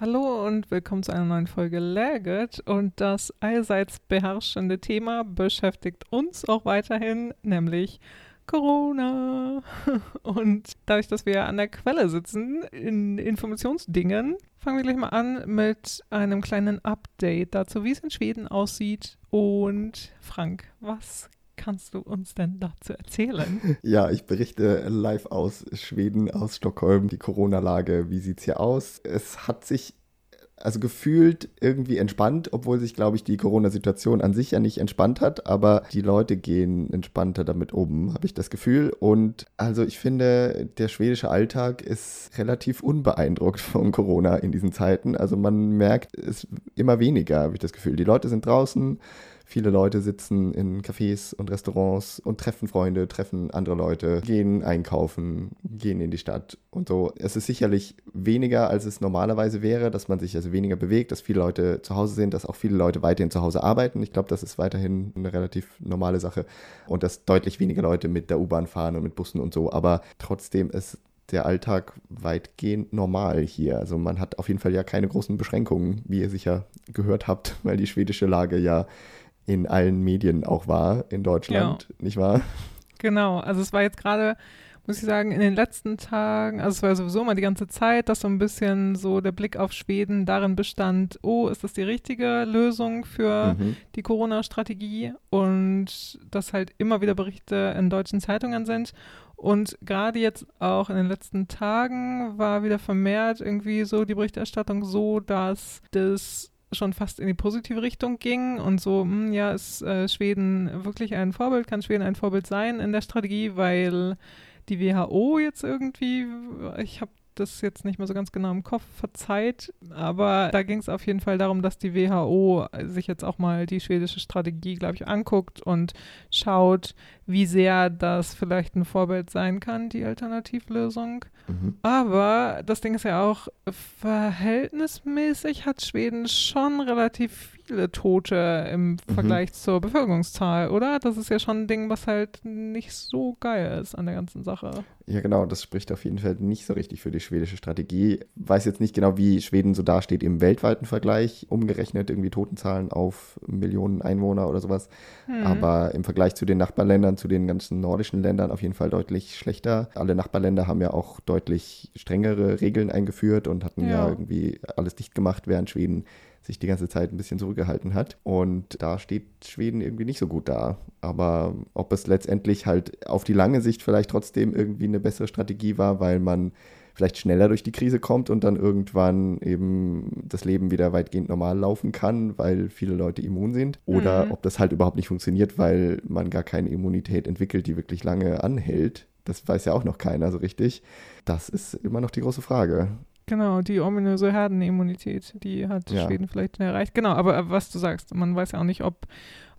Hallo und willkommen zu einer neuen Folge Läget. Und das allseits beherrschende Thema beschäftigt uns auch weiterhin, nämlich Corona. Und dadurch, dass wir an der Quelle sitzen in Informationsdingen, fangen wir gleich mal an mit einem kleinen Update dazu, wie es in Schweden aussieht. Und Frank, was kannst du uns denn dazu erzählen? Ja, ich berichte live aus Schweden, aus Stockholm, die Corona-Lage. Wie sieht es hier aus? Es hat sich also gefühlt irgendwie entspannt, obwohl sich, glaube ich, die Corona-Situation an sich ja nicht entspannt hat, aber die Leute gehen entspannter damit um, habe ich das Gefühl. Und also ich finde, der schwedische Alltag ist relativ unbeeindruckt von Corona in diesen Zeiten. Also man merkt es immer weniger, habe ich das Gefühl. Die Leute sind draußen, Viele Leute sitzen in Cafés und Restaurants und treffen Freunde, treffen andere Leute, gehen einkaufen, gehen in die Stadt und so. Es ist sicherlich weniger, als es normalerweise wäre, dass man sich also weniger bewegt, dass viele Leute zu Hause sind, dass auch viele Leute weiterhin zu Hause arbeiten. Ich glaube, das ist weiterhin eine relativ normale Sache und dass deutlich weniger Leute mit der U-Bahn fahren und mit Bussen und so. Aber trotzdem ist der Alltag weitgehend normal hier. Also man hat auf jeden Fall ja keine großen Beschränkungen, wie ihr sicher gehört habt, weil die schwedische Lage ja in allen Medien auch war in Deutschland, ja. nicht wahr? Genau, also es war jetzt gerade, muss ich sagen, in den letzten Tagen, also es war sowieso mal die ganze Zeit, dass so ein bisschen so der Blick auf Schweden darin bestand, oh, ist das die richtige Lösung für mhm. die Corona-Strategie? Und dass halt immer wieder Berichte in deutschen Zeitungen sind. Und gerade jetzt auch in den letzten Tagen war wieder vermehrt irgendwie so die Berichterstattung so, dass das schon fast in die positive Richtung ging und so, mh, hm, ja, ist äh, Schweden wirklich ein Vorbild, kann Schweden ein Vorbild sein in der Strategie, weil die WHO jetzt irgendwie, ich habe das jetzt nicht mehr so ganz genau im Kopf, verzeiht. Aber da ging es auf jeden Fall darum, dass die WHO sich jetzt auch mal die schwedische Strategie, glaube ich, anguckt und schaut, wie sehr das vielleicht ein Vorbild sein kann, die Alternativlösung. Mhm. Aber das Ding ist ja auch, verhältnismäßig hat Schweden schon relativ viele Tote im mhm. Vergleich zur Bevölkerungszahl, oder? Das ist ja schon ein Ding, was halt nicht so geil ist an der ganzen Sache. Ja, genau, das spricht auf jeden Fall nicht so richtig für die schwedische Strategie. Weiß jetzt nicht genau, wie Schweden so dasteht im weltweiten Vergleich, umgerechnet irgendwie Totenzahlen auf Millionen Einwohner oder sowas. Hm. Aber im Vergleich zu den Nachbarländern, zu den ganzen nordischen Ländern auf jeden Fall deutlich schlechter. Alle Nachbarländer haben ja auch deutlich strengere Regeln eingeführt und hatten ja, ja irgendwie alles dicht gemacht, während Schweden sich die ganze Zeit ein bisschen zurückgehalten hat. Und da steht Schweden irgendwie nicht so gut da. Aber ob es letztendlich halt auf die lange Sicht vielleicht trotzdem irgendwie eine bessere Strategie war, weil man vielleicht schneller durch die Krise kommt und dann irgendwann eben das Leben wieder weitgehend normal laufen kann, weil viele Leute immun sind. Oder mhm. ob das halt überhaupt nicht funktioniert, weil man gar keine Immunität entwickelt, die wirklich lange anhält. Das weiß ja auch noch keiner so richtig. Das ist immer noch die große Frage. Genau, die ominöse Herdenimmunität, die hat ja. Schweden vielleicht erreicht. Genau, aber was du sagst, man weiß ja auch nicht, ob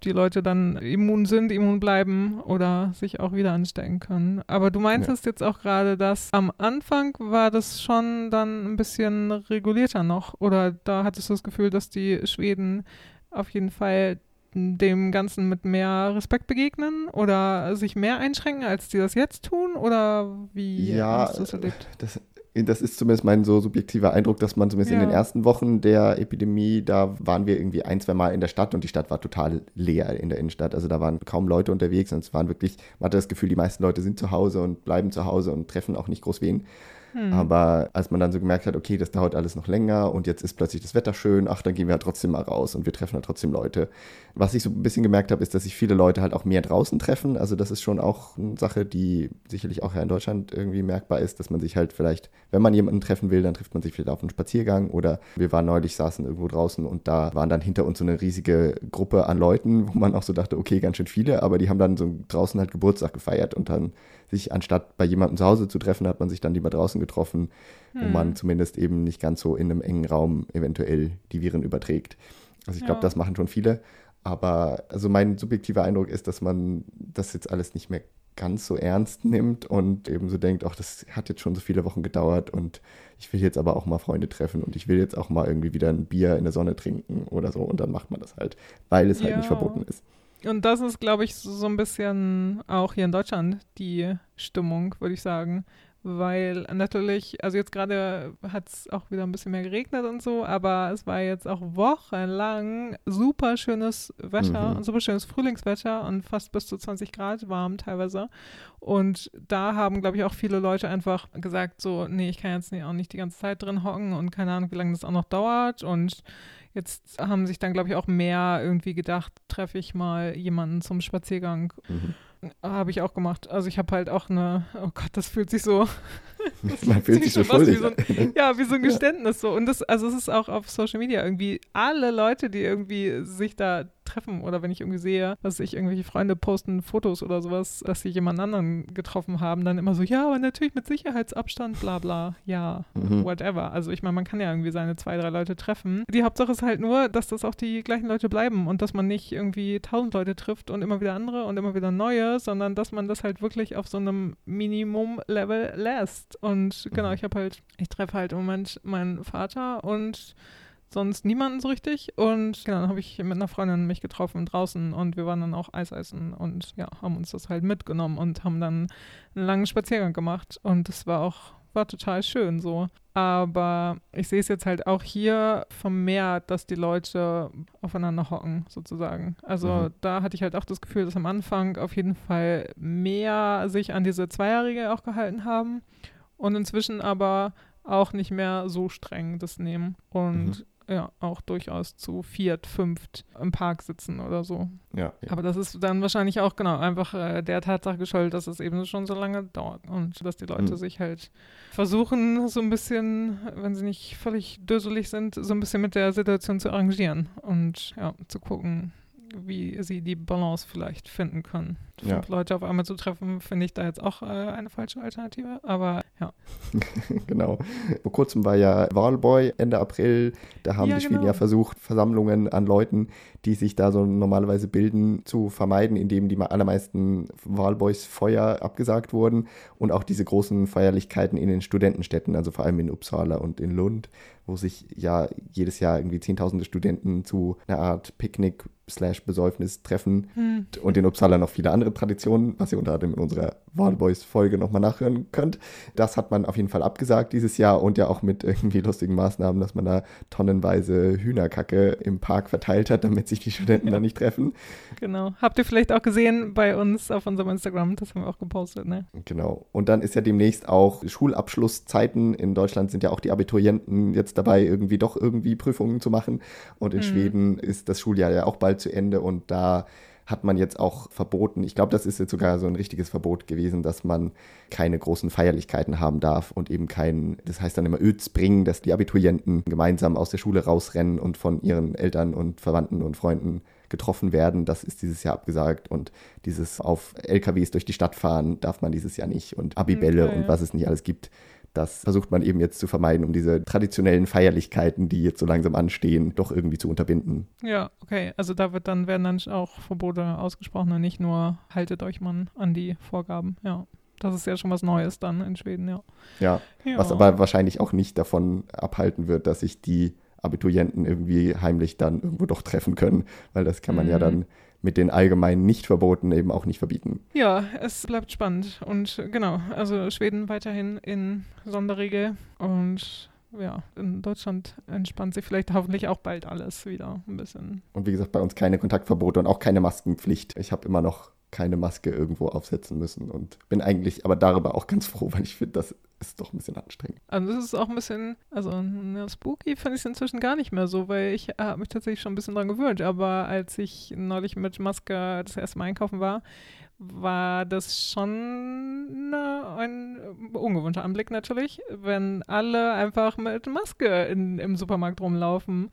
die Leute dann immun sind, immun bleiben oder sich auch wieder anstecken können. Aber du meintest ja. jetzt auch gerade, dass am Anfang war das schon dann ein bisschen regulierter noch. Oder da hattest du das Gefühl, dass die Schweden auf jeden Fall dem Ganzen mit mehr Respekt begegnen oder sich mehr einschränken, als die das jetzt tun? Oder wie ja, hast du das erlebt? Das, das ist zumindest mein so subjektiver Eindruck, dass man zumindest ja. in den ersten Wochen der Epidemie, da waren wir irgendwie ein, zwei Mal in der Stadt und die Stadt war total leer in der Innenstadt. Also da waren kaum Leute unterwegs und es waren wirklich, man hatte das Gefühl, die meisten Leute sind zu Hause und bleiben zu Hause und treffen auch nicht groß wen. Hm. Aber als man dann so gemerkt hat, okay, das dauert alles noch länger und jetzt ist plötzlich das Wetter schön, ach, dann gehen wir halt trotzdem mal raus und wir treffen halt trotzdem Leute. Was ich so ein bisschen gemerkt habe, ist, dass sich viele Leute halt auch mehr draußen treffen. Also das ist schon auch eine Sache, die sicherlich auch ja in Deutschland irgendwie merkbar ist, dass man sich halt vielleicht, wenn man jemanden treffen will, dann trifft man sich vielleicht auf einen Spaziergang oder wir waren neulich, saßen irgendwo draußen und da waren dann hinter uns so eine riesige Gruppe an Leuten, wo man auch so dachte, okay, ganz schön viele, aber die haben dann so draußen halt Geburtstag gefeiert und dann sich anstatt bei jemandem zu Hause zu treffen, hat man sich dann lieber draußen getroffen, hm. wo man zumindest eben nicht ganz so in einem engen Raum eventuell die Viren überträgt. Also ich glaube, ja. das machen schon viele. Aber also mein subjektiver Eindruck ist, dass man das jetzt alles nicht mehr ganz so ernst nimmt und eben so denkt, ach, das hat jetzt schon so viele Wochen gedauert und ich will jetzt aber auch mal Freunde treffen und ich will jetzt auch mal irgendwie wieder ein Bier in der Sonne trinken oder so und dann macht man das halt, weil es ja. halt nicht verboten ist. Und das ist, glaube ich, so ein bisschen auch hier in Deutschland die Stimmung, würde ich sagen. weil natürlich, also jetzt gerade hat es auch wieder ein bisschen mehr geregnet und so, aber es war jetzt auch wochenlang super schönes Wetter, Mhm. super schönes Frühlingswetter und fast bis zu 20 Grad warm teilweise. Und da haben, glaube ich, auch viele Leute einfach gesagt, so, nee, ich kann jetzt auch nicht die ganze Zeit drin hocken und keine Ahnung, wie lange das auch noch dauert. Und jetzt haben sich dann, glaube ich, auch mehr irgendwie gedacht, treffe ich mal jemanden zum Spaziergang. Mhm. Habe ich auch gemacht. Also ich habe halt auch eine, oh Gott, das fühlt sich so, Man fühlt sich so schon fast wie schuldig. so ja, wie so ein Geständnis so. Und das, also es ist auch auf Social Media irgendwie alle Leute, die irgendwie sich da treffen oder wenn ich irgendwie sehe, dass ich irgendwelche Freunde posten Fotos oder sowas, dass sie jemand anderen getroffen haben, dann immer so, ja, aber natürlich mit Sicherheitsabstand, bla bla, ja, Mhm. whatever. Also ich meine, man kann ja irgendwie seine zwei, drei Leute treffen. Die Hauptsache ist halt nur, dass das auch die gleichen Leute bleiben und dass man nicht irgendwie tausend Leute trifft und immer wieder andere und immer wieder neue, sondern dass man das halt wirklich auf so einem Minimum-Level lässt. Und genau, Mhm. ich habe halt, ich treffe halt im Moment meinen Vater und sonst niemanden so richtig. Und genau, dann habe ich mit einer Freundin mich getroffen draußen und wir waren dann auch Eis essen und ja, haben uns das halt mitgenommen und haben dann einen langen Spaziergang gemacht. Und das war auch, war total schön so. Aber ich sehe es jetzt halt auch hier vermehrt, dass die Leute aufeinander hocken, sozusagen. Also Mhm. da hatte ich halt auch das Gefühl, dass am Anfang auf jeden Fall mehr sich an diese Zweierregel auch gehalten haben und inzwischen aber auch nicht mehr so streng das nehmen und ja, auch durchaus zu viert, fünft im Park sitzen oder so. Ja, ja. Aber das ist dann wahrscheinlich auch genau einfach äh, der Tatsache geschuldet, dass es eben schon so lange dauert und dass die Leute Mhm. sich halt versuchen, so ein bisschen, wenn sie nicht völlig döselig sind, so ein bisschen mit der Situation zu arrangieren und ja, zu gucken, wie sie die Balance vielleicht finden können. Ja. Fünf Leute auf einmal zu treffen, finde ich da jetzt auch äh, eine falsche Alternative. Aber ja. genau. Vor kurzem war ja Wahlboy Ende April. Da haben Ja, die Schweden genau. ja versucht, Versammlungen an Leuten, die sich da so normalerweise bilden, zu vermeiden, indem die allermeisten Wahlboys Feuer abgesagt wurden und auch diese großen Feierlichkeiten in den Studentenstädten, also vor allem in Uppsala und in Lund, wo sich ja jedes Jahr irgendwie Zehntausende Studenten zu einer Art Picknick slash Besäufnis treffen Hm. und in Uppsala noch viele andere Traditionen, was ihr unter anderem in unserer Wahlboys-Folge nochmal nachhören könnt. Das hat man auf jeden Fall abgesagt dieses Jahr und ja auch mit irgendwie lustigen Maßnahmen, dass man da tonnenweise Hühnerkacke im Park verteilt hat, damit sich die Studenten da nicht treffen. Genau. Habt ihr vielleicht auch gesehen bei uns auf unserem Instagram, das haben wir auch gepostet, ne? Genau. Und dann ist ja demnächst auch Schulabschlusszeiten. In Deutschland sind ja auch die Abiturienten jetzt dabei, irgendwie doch irgendwie Prüfungen zu machen. Und in Mhm. Schweden ist das Schuljahr ja auch bald zu Ende und da hat man jetzt auch verboten, ich glaube, das ist jetzt sogar so ein richtiges Verbot gewesen, dass man keine großen Feierlichkeiten haben darf und eben kein, das heißt dann immer Ödsbringen, dass die Abiturienten gemeinsam aus der Schule rausrennen und von ihren Eltern und Verwandten und Freunden getroffen werden. Das ist dieses Jahr abgesagt und dieses auf LKWs durch die Stadt fahren darf man dieses Jahr nicht und Abibälle Okay, und ja. was es nicht alles gibt. Das versucht man eben jetzt zu vermeiden, um diese traditionellen Feierlichkeiten, die jetzt so langsam anstehen, doch irgendwie zu unterbinden. Ja, okay. Also da wird dann werden dann auch Verbote ausgesprochen und nicht nur haltet euch man an die Vorgaben. Ja. Das ist ja schon was Neues dann in Schweden, ja. Ja, ja. was aber wahrscheinlich auch nicht davon abhalten wird, dass sich die Abiturienten irgendwie heimlich dann irgendwo doch treffen können, weil das kann man ja Mhm. dann mit den allgemeinen Nichtverboten eben auch nicht verbieten. Ja, es bleibt spannend. Und genau, also Schweden weiterhin in Sonderregel und ja, in Deutschland entspannt sich vielleicht hoffentlich auch bald alles wieder ein bisschen. Und wie gesagt, bei uns keine Kontaktverbote und auch keine Maskenpflicht. Ich habe immer noch keine Maske irgendwo aufsetzen müssen und bin eigentlich aber darüber auch ganz froh, weil ich finde, das ist doch ein bisschen anstrengend. Also das ist auch ein bisschen, also ne, spooky finde ich es inzwischen gar nicht mehr so, weil ich äh, habe mich tatsächlich schon ein bisschen dran gewöhnt. Aber als ich neulich mit Maske das erste Mal einkaufen war, war das schon äh, ein äh, ungewohnter Anblick natürlich, wenn alle einfach mit Maske in, im Supermarkt rumlaufen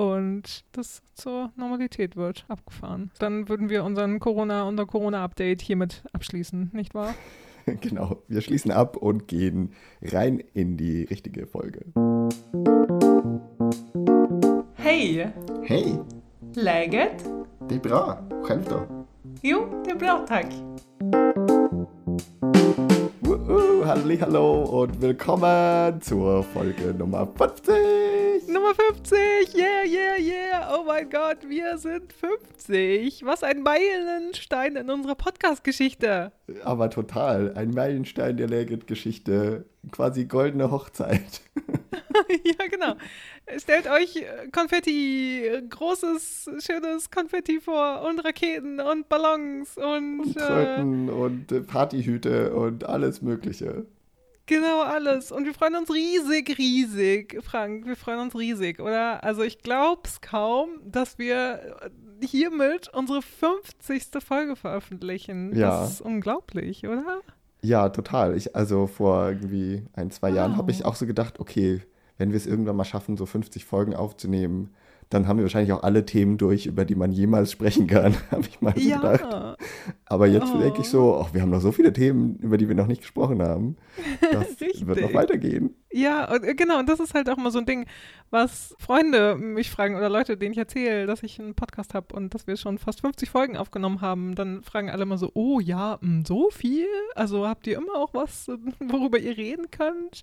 und das zur Normalität wird, abgefahren. Dann würden wir unseren Corona, unser Corona-Update hiermit abschließen, nicht wahr? genau, wir schließen ab und gehen rein in die richtige Folge. Hej! Hej, Läget? det är bra. Själv då? Jo, det är bra tack. Wuhu, halli, hallo und willkommen zur Folge Nummer 50. Nummer 50, yeah, yeah, yeah, oh mein Gott, wir sind 50. Was ein Meilenstein in unserer Podcast-Geschichte. Aber total. Ein Meilenstein der Legend-Geschichte. Quasi goldene Hochzeit. ja, genau. Stellt euch Konfetti, großes, schönes Konfetti vor und Raketen und Ballons und. Und äh, und äh, Partyhüte und alles Mögliche. Genau, alles. Und wir freuen uns riesig, riesig, Frank. Wir freuen uns riesig, oder? Also ich glaube es kaum, dass wir hiermit unsere 50. Folge veröffentlichen. Ja. Das ist unglaublich, oder? Ja, total. Ich, also vor irgendwie ein, zwei wow. Jahren habe ich auch so gedacht, okay, wenn wir es irgendwann mal schaffen, so 50 Folgen aufzunehmen, dann haben wir wahrscheinlich auch alle Themen durch, über die man jemals sprechen kann, habe ich mal so ja. gedacht. Aber jetzt oh. denke ich so, ach, wir haben noch so viele Themen, über die wir noch nicht gesprochen haben. Das wird noch weitergehen. Ja, und, äh, genau, und das ist halt auch mal so ein Ding, was Freunde mich fragen oder Leute, denen ich erzähle, dass ich einen Podcast habe und dass wir schon fast 50 Folgen aufgenommen haben, dann fragen alle mal so, oh ja, so viel? Also habt ihr immer auch was, worüber ihr reden könnt?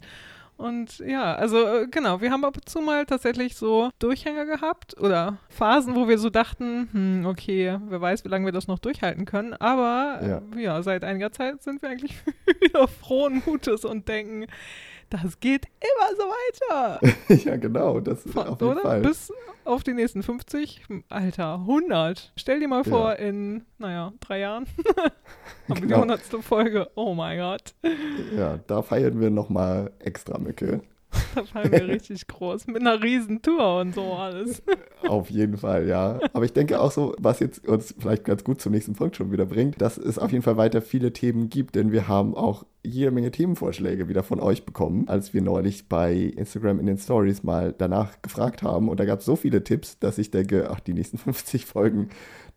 Und ja, also äh, genau, wir haben ab und zu mal tatsächlich so Durchhänger gehabt oder Phasen, wo wir so dachten, hm, okay, wer weiß, wie lange wir das noch durchhalten können. Aber ja, äh, ja seit einiger Zeit sind wir eigentlich wieder frohen Mutes und denken, das geht immer so weiter. ja, genau, das ist auf jeden Oder? Fall. Bis auf die nächsten 50, Alter, 100. Stell dir mal ja. vor, in, naja, drei Jahren haben wir die 100. Genau. Folge. Oh mein Gott. Ja, da feiern wir nochmal extra Mücke. Da fallen wir richtig groß mit einer riesen Tour und so alles. Auf jeden Fall, ja. Aber ich denke auch so, was jetzt uns vielleicht ganz gut zum nächsten Punkt schon wieder bringt, dass es auf jeden Fall weiter viele Themen gibt, denn wir haben auch jede Menge Themenvorschläge wieder von euch bekommen, als wir neulich bei Instagram in den Stories mal danach gefragt haben. Und da gab es so viele Tipps, dass ich denke, ach, die nächsten 50 Folgen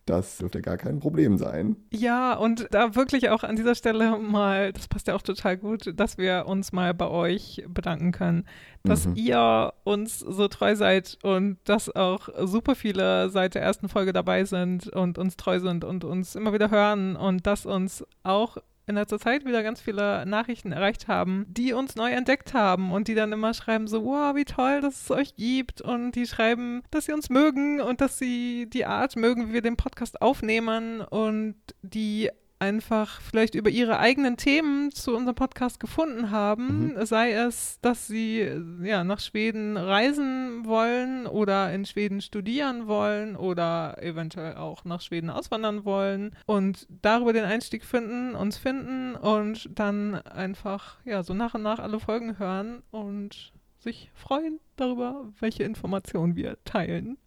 das dürfte gar kein Problem sein. Ja, und da wirklich auch an dieser Stelle mal, das passt ja auch total gut, dass wir uns mal bei euch bedanken können, dass mhm. ihr uns so treu seid und dass auch super viele seit der ersten Folge dabei sind und uns treu sind und uns immer wieder hören und dass uns auch in letzter Zeit wieder ganz viele Nachrichten erreicht haben, die uns neu entdeckt haben und die dann immer schreiben so, wow, wie toll, dass es euch gibt. Und die schreiben, dass sie uns mögen und dass sie die Art mögen, wie wir den Podcast aufnehmen. Und die einfach vielleicht über ihre eigenen Themen zu unserem Podcast gefunden haben, mhm. sei es, dass sie ja nach Schweden reisen wollen oder in Schweden studieren wollen oder eventuell auch nach Schweden auswandern wollen und darüber den Einstieg finden, uns finden und dann einfach ja so nach und nach alle Folgen hören und sich freuen darüber, welche Informationen wir teilen.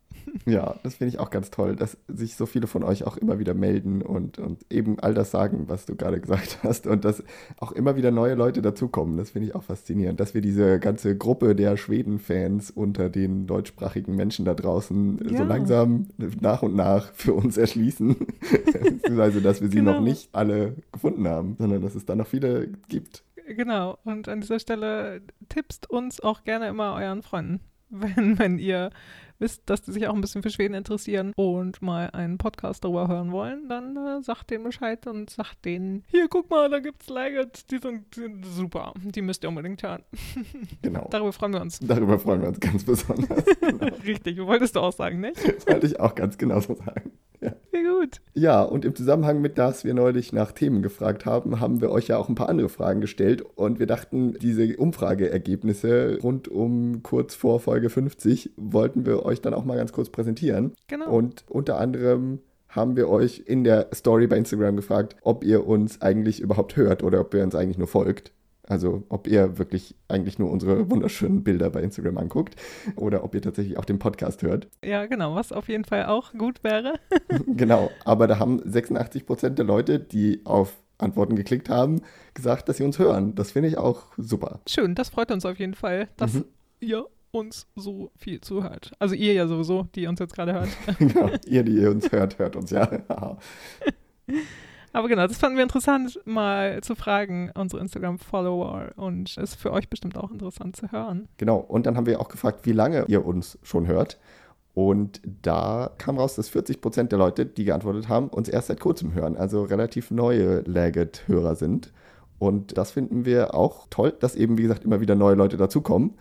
Ja, das finde ich auch ganz toll, dass sich so viele von euch auch immer wieder melden und, und eben all das sagen, was du gerade gesagt hast. Und dass auch immer wieder neue Leute dazukommen. Das finde ich auch faszinierend, dass wir diese ganze Gruppe der Schweden-Fans unter den deutschsprachigen Menschen da draußen ja. so langsam nach und nach für uns erschließen. Beziehungsweise, dass wir sie genau. noch nicht alle gefunden haben, sondern dass es da noch viele gibt. Genau. Und an dieser Stelle tippst uns auch gerne immer euren Freunden, wenn, wenn ihr wisst, dass die sich auch ein bisschen für Schweden interessieren und mal einen Podcast darüber hören wollen, dann äh, sagt denen Bescheid und sagt denen, hier, guck mal, da gibt's Leggett, die sind, die sind super, die müsst ihr unbedingt hören. Genau. Darüber freuen wir uns. Darüber freuen wir uns ganz besonders. Genau. Richtig, wolltest du auch sagen, nicht? Das wollte ich auch ganz genau so sagen. Ja. Sehr gut. Ja, und im Zusammenhang mit das wir neulich nach Themen gefragt haben, haben wir euch ja auch ein paar andere Fragen gestellt und wir dachten, diese Umfrageergebnisse rund um kurz vor Folge 50 wollten wir euch dann auch mal ganz kurz präsentieren. Genau. Und unter anderem haben wir euch in der Story bei Instagram gefragt, ob ihr uns eigentlich überhaupt hört oder ob ihr uns eigentlich nur folgt. Also ob ihr wirklich eigentlich nur unsere wunderschönen Bilder bei Instagram anguckt oder ob ihr tatsächlich auch den Podcast hört. Ja, genau, was auf jeden Fall auch gut wäre. genau, aber da haben 86 Prozent der Leute, die auf Antworten geklickt haben, gesagt, dass sie uns hören. Das finde ich auch super. Schön, das freut uns auf jeden Fall, dass mhm. ihr uns so viel zuhört. Also ihr ja sowieso, die uns jetzt gerade hört. genau, ihr, die ihr uns hört, hört uns ja. Aber genau, das fanden wir interessant, mal zu fragen, unsere Instagram-Follower. Und ist für euch bestimmt auch interessant zu hören. Genau, und dann haben wir auch gefragt, wie lange ihr uns schon hört. Und da kam raus, dass 40 Prozent der Leute, die geantwortet haben, uns erst seit kurzem hören, also relativ neue Lagged-Hörer sind. Und das finden wir auch toll, dass eben, wie gesagt, immer wieder neue Leute dazukommen.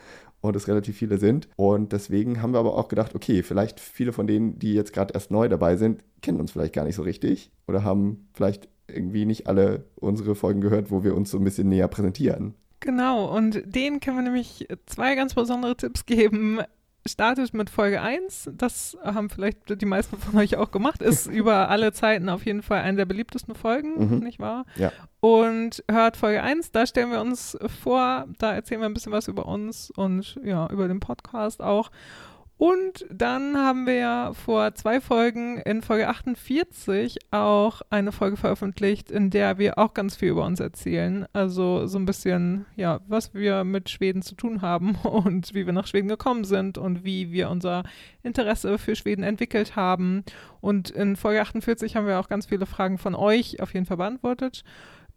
Und es relativ viele sind. Und deswegen haben wir aber auch gedacht, okay, vielleicht viele von denen, die jetzt gerade erst neu dabei sind, kennen uns vielleicht gar nicht so richtig oder haben vielleicht irgendwie nicht alle unsere Folgen gehört, wo wir uns so ein bisschen näher präsentieren. Genau, und denen können wir nämlich zwei ganz besondere Tipps geben. Startet mit Folge 1, das haben vielleicht die meisten von euch auch gemacht, ist über alle Zeiten auf jeden Fall eine der beliebtesten Folgen, Mhm. nicht wahr? Ja. Und hört Folge 1, da stellen wir uns vor, da erzählen wir ein bisschen was über uns und ja, über den Podcast auch. Und dann haben wir ja vor zwei Folgen in Folge 48 auch eine Folge veröffentlicht, in der wir auch ganz viel über uns erzählen. Also so ein bisschen, ja, was wir mit Schweden zu tun haben und wie wir nach Schweden gekommen sind und wie wir unser Interesse für Schweden entwickelt haben. Und in Folge 48 haben wir auch ganz viele Fragen von euch auf jeden Fall beantwortet,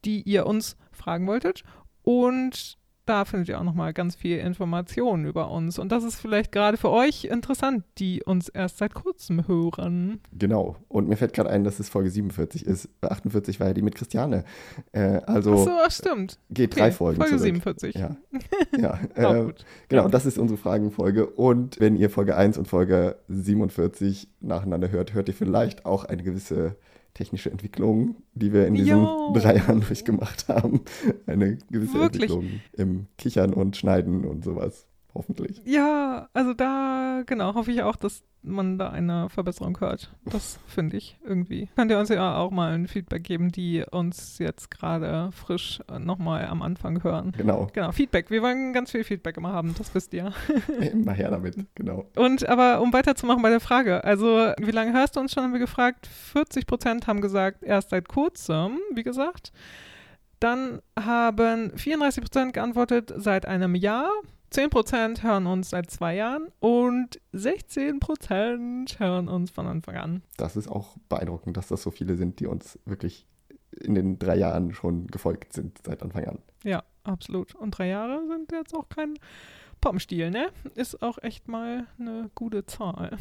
die ihr uns fragen wolltet. Und da findet ihr auch nochmal ganz viel Informationen über uns. Und das ist vielleicht gerade für euch interessant, die uns erst seit kurzem hören. Genau. Und mir fällt gerade ein, dass es Folge 47 ist. Bei 48 war ja die mit Christiane. Äh, also Ach so, ach, stimmt. geht Okay, drei Folgen Folge zurück. 47. Ja, ja. Äh, gut. genau, das ist unsere Fragenfolge. Und wenn ihr Folge 1 und Folge 47 nacheinander hört, hört ihr vielleicht auch eine gewisse technische Entwicklung, die wir in diesen Jo. drei Jahren durchgemacht haben. Eine gewisse Wirklich. Entwicklung im Kichern und Schneiden und sowas. Hoffentlich. Ja, also da, genau, hoffe ich auch, dass man da eine Verbesserung hört. Das finde ich irgendwie. Könnt ihr uns ja auch mal ein Feedback geben, die uns jetzt gerade frisch nochmal am Anfang hören. Genau. Genau, Feedback. Wir wollen ganz viel Feedback immer haben, das wisst ihr. Immer her damit. Genau. Und aber um weiterzumachen bei der Frage, also wie lange hörst du uns schon, haben wir gefragt. 40 Prozent haben gesagt, erst seit kurzem, wie gesagt. Dann haben 34 Prozent geantwortet, seit einem Jahr. 10 Prozent hören uns seit zwei Jahren und 16 Prozent hören uns von Anfang an. Das ist auch beeindruckend, dass das so viele sind, die uns wirklich in den drei Jahren schon gefolgt sind seit Anfang an. Ja, absolut. Und drei Jahre sind jetzt auch kein Poppenstiel, ne? Ist auch echt mal eine gute Zahl.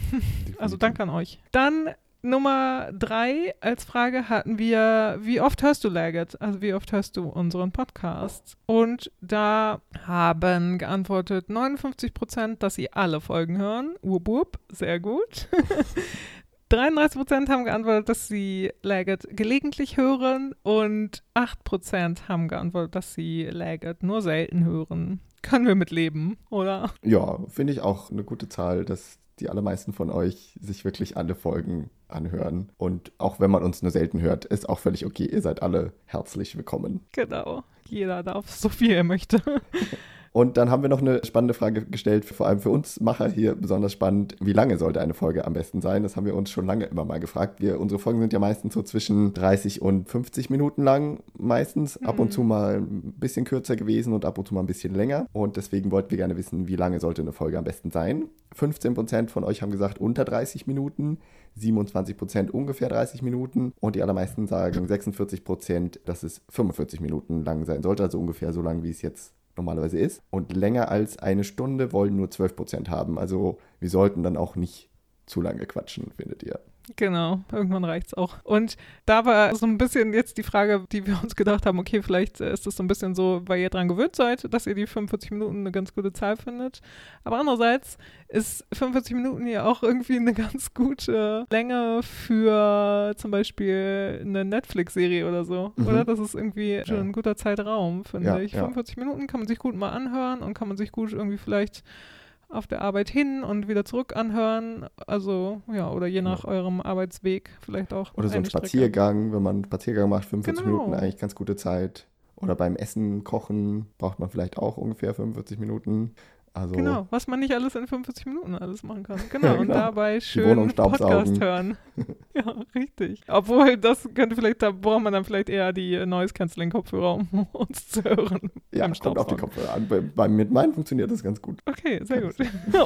Also danke an euch. Dann Nummer drei als Frage hatten wir, wie oft hörst du Laggett? Also wie oft hörst du unseren Podcast? Und da haben geantwortet 59 Prozent, dass sie alle Folgen hören. Wup, wup, sehr gut. 33 Prozent haben geantwortet, dass sie Laggett gelegentlich hören und 8 Prozent haben geantwortet, dass sie Laggett nur selten hören. Können wir mitleben, oder? Ja, finde ich auch eine gute Zahl, dass die allermeisten von euch sich wirklich alle Folgen anhören. Und auch wenn man uns nur selten hört, ist auch völlig okay. Ihr seid alle herzlich willkommen. Genau. Jeder darf so viel er möchte. Und dann haben wir noch eine spannende Frage gestellt, vor allem für uns Macher hier besonders spannend. Wie lange sollte eine Folge am besten sein? Das haben wir uns schon lange immer mal gefragt. Wir, unsere Folgen sind ja meistens so zwischen 30 und 50 Minuten lang, meistens. Ab und Mhm. zu mal ein bisschen kürzer gewesen und ab und zu mal ein bisschen länger. Und deswegen wollten wir gerne wissen, wie lange sollte eine Folge am besten sein. 15% von euch haben gesagt unter 30 Minuten, 27% ungefähr 30 Minuten und die allermeisten sagen 46%, dass es 45 Minuten lang sein sollte, also ungefähr so lang, wie es jetzt normalerweise ist. Und länger als eine Stunde wollen nur 12% haben. Also wir sollten dann auch nicht zu lange quatschen, findet ihr. Genau, irgendwann reicht's auch. Und da war so ein bisschen jetzt die Frage, die wir uns gedacht haben, okay, vielleicht äh, ist das so ein bisschen so, weil ihr dran gewöhnt seid, dass ihr die 45 Minuten eine ganz gute Zahl findet. Aber andererseits ist 45 Minuten ja auch irgendwie eine ganz gute Länge für zum Beispiel eine Netflix-Serie oder so. Mhm. Oder? Das ist irgendwie schon Ja. ein guter Zeitraum, finde Ja, ich. ja. 45 Minuten kann man sich gut mal anhören und kann man sich gut irgendwie vielleicht auf der Arbeit hin und wieder zurück anhören. Also, ja, oder je nach eurem Arbeitsweg vielleicht auch. Oder so ein. Spaziergang, wenn man einen Spaziergang macht, 45 Genau. Minuten eigentlich ganz gute Zeit. Oder beim Essen, Kochen braucht man vielleicht auch ungefähr 45 Minuten. Also Genau, was man nicht alles in 45 Minuten alles machen kann. Genau, und genau. dabei Wohnung schön Podcast hören. ja, richtig. Obwohl, das könnte vielleicht, da braucht man dann vielleicht eher die Noise Cancelling Kopfhörer, um uns zu hören. ja, kommt auf die. Kopfhörer an. Bei, bei, mit meinen funktioniert das ganz gut. Okay, sehr gut.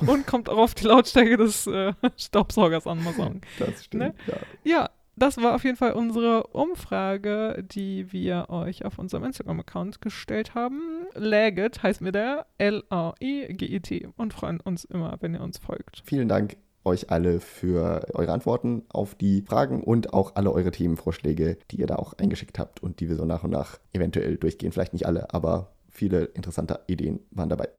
und kommt auch auf die Lautstärke des äh, Staubsaugers an, mal sagen. Das stimmt. Ne? Ja. Ja, das war auf jeden Fall unsere Umfrage, die wir euch auf unserem Instagram-Account gestellt haben. Laget heißt mir der L-A-E-G-E-T und freuen uns immer, wenn ihr uns folgt. Vielen Dank euch alle für eure Antworten auf die Fragen und auch alle eure Themenvorschläge, die ihr da auch eingeschickt habt und die wir so nach und nach eventuell durchgehen. Vielleicht nicht alle, aber viele interessante Ideen waren dabei.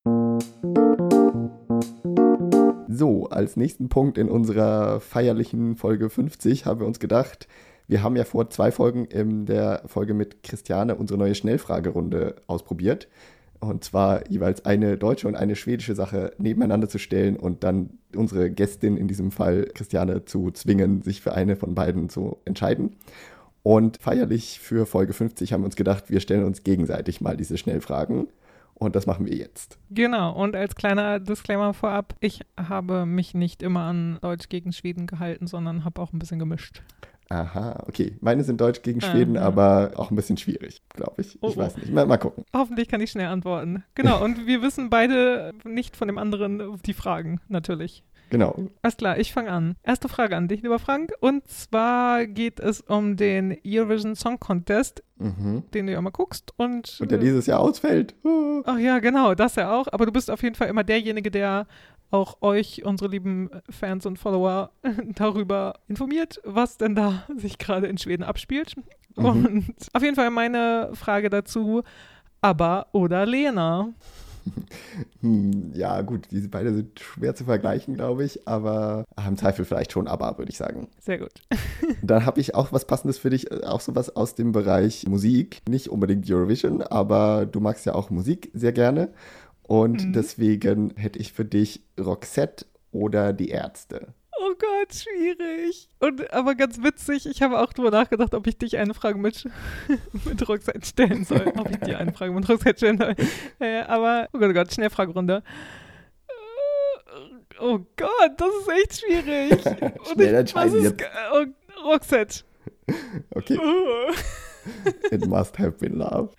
So, als nächsten Punkt in unserer feierlichen Folge 50 haben wir uns gedacht, wir haben ja vor zwei Folgen in der Folge mit Christiane unsere neue Schnellfragerunde ausprobiert. Und zwar jeweils eine deutsche und eine schwedische Sache nebeneinander zu stellen und dann unsere Gästin, in diesem Fall Christiane, zu zwingen, sich für eine von beiden zu entscheiden. Und feierlich für Folge 50 haben wir uns gedacht, wir stellen uns gegenseitig mal diese Schnellfragen. Und das machen wir jetzt. Genau, und als kleiner Disclaimer vorab, ich habe mich nicht immer an Deutsch gegen Schweden gehalten, sondern habe auch ein bisschen gemischt. Aha, okay. Meine sind Deutsch gegen Schweden, Aha. aber auch ein bisschen schwierig, glaube ich. Oh, Ich oh. weiß nicht. Mal, mal gucken. Hoffentlich kann ich schnell antworten. Genau, und wir wissen beide nicht von dem anderen die Fragen, natürlich. Genau. Alles klar, ich fange an. Erste Frage an dich, lieber Frank. Und zwar geht es um den Eurovision Song Contest, Mhm. den du ja mal guckst. Und, Und der dieses Jahr ausfällt. Ach ja, genau, das ja auch. Aber du bist auf jeden Fall immer derjenige, der auch euch, unsere lieben Fans und Follower, darüber informiert, was denn da sich gerade in Schweden abspielt. Mhm. Und auf jeden Fall meine Frage dazu, ABBA oder Lena? Hm, ja, gut, diese beide sind schwer zu vergleichen, glaube ich, aber im Zweifel vielleicht schon aber, würde ich sagen. Sehr gut. Dann habe ich auch was Passendes für dich, äh, auch sowas aus dem Bereich Musik. Nicht unbedingt Eurovision, aber du magst ja auch Musik sehr gerne. Und Mhm. deswegen hätte ich für dich Roxette oder die Ärzte. Oh Gott, schwierig. Und aber ganz witzig, ich habe auch drüber nachgedacht, ob ich dich eine Frage mit, mit Roxette stellen soll. ob ich dir eine Frage mit Roxette stellen soll. Äh, aber, oh Gott, oh Gott, Schnellfragerunde. Äh, Oh Gott, das ist echt schwierig. Und Schnell entscheiden jetzt. oh, Roxette. Okay, Oh, it must have been love.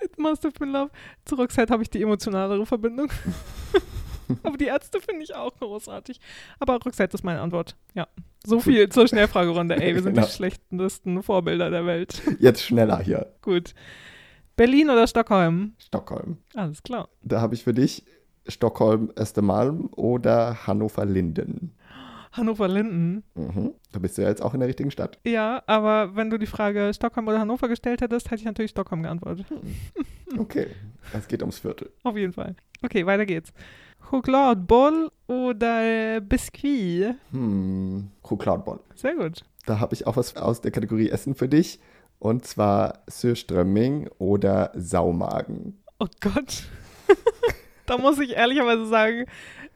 It must have been love. Zu Roxette habe ich die emotionalere Verbindung. Aber die Ärzte finde ich auch großartig. Aber Roxette ist meine Antwort. Ja. So viel zur Schnellfragerunde. Ey, wir sind Genau. die schlechtesten Vorbilder der Welt. Jetzt schneller hier. Gut. Berlin oder Stockholm? Stockholm. Alles klar. Da habe ich für dich Stockholm Östermalm oder Hannover Linden. Hannover-Linden. Mhm. Da bist du ja jetzt auch in der richtigen Stadt. Ja, aber wenn du die Frage Stockholm oder Hannover gestellt hättest, hätte ich natürlich Stockholm geantwortet. Okay, es geht ums Viertel. Auf jeden Fall. Okay, weiter geht's. Chokladboll oder Biskuit? Hm, Chokladboll. Sehr gut. Da habe ich auch was aus der Kategorie Essen für dich. Und zwar Surströmming oder Saumagen. Oh Gott. da muss ich ehrlicherweise sagen,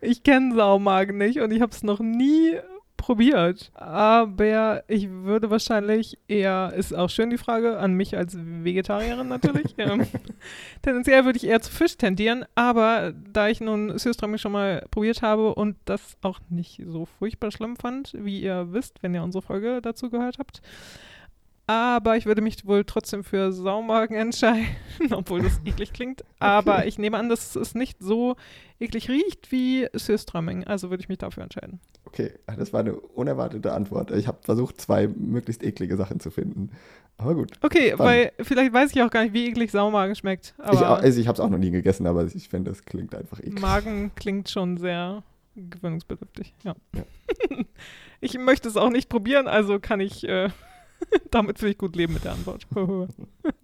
ich kenne Saumagen nicht und ich habe es noch nie probiert. Aber ich würde wahrscheinlich eher, ist auch schön die Frage, an mich als Vegetarierin natürlich. ähm, tendenziell würde ich eher zu Fisch tendieren, aber da ich nun Süßströmming schon mal probiert habe und das auch nicht so furchtbar schlimm fand, wie ihr wisst, wenn ihr unsere Folge dazu gehört habt, aber ich würde mich wohl trotzdem für Saumagen entscheiden, obwohl das eklig klingt. Aber ich nehme an, dass es nicht so eklig riecht wie Süßströmming. Also würde ich mich dafür entscheiden. Okay, das war eine unerwartete Antwort. Ich habe versucht, zwei möglichst eklige Sachen zu finden. Aber gut. Okay, Spannend. weil vielleicht weiß ich auch gar nicht, wie eklig Saumagen schmeckt. Ich, also ich habe es auch noch nie gegessen, aber ich finde, das klingt einfach eklig. Magen klingt schon sehr gewöhnungsbedürftig. Ja. Ja. ich möchte es auch nicht probieren, also kann ich äh, damit will ich gut leben mit der Antwort.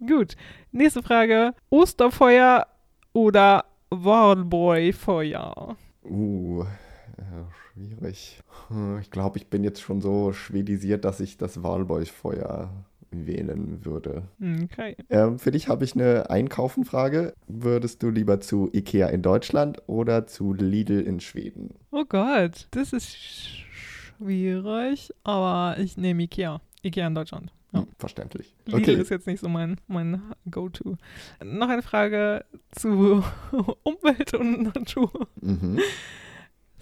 gut. Nächste Frage. Osterfeuer oder Wallboy-Feuer? Uh, äh, schwierig. Hm, Ich glaube, ich bin jetzt schon so schwedisiert, dass ich das Walboy-Feuer wählen würde. Okay. Ähm, für dich habe ich eine Einkaufen-Frage. Würdest du lieber zu Ikea in Deutschland oder zu Lidl in Schweden? Oh Gott, das ist sch- schwierig, aber ich nehme Ikea. Ikea in Deutschland. Ja. Hm, verständlich. Lidl Okay. ist jetzt nicht so mein, mein Go-To. Noch eine Frage zu Umwelt und Natur. Mhm.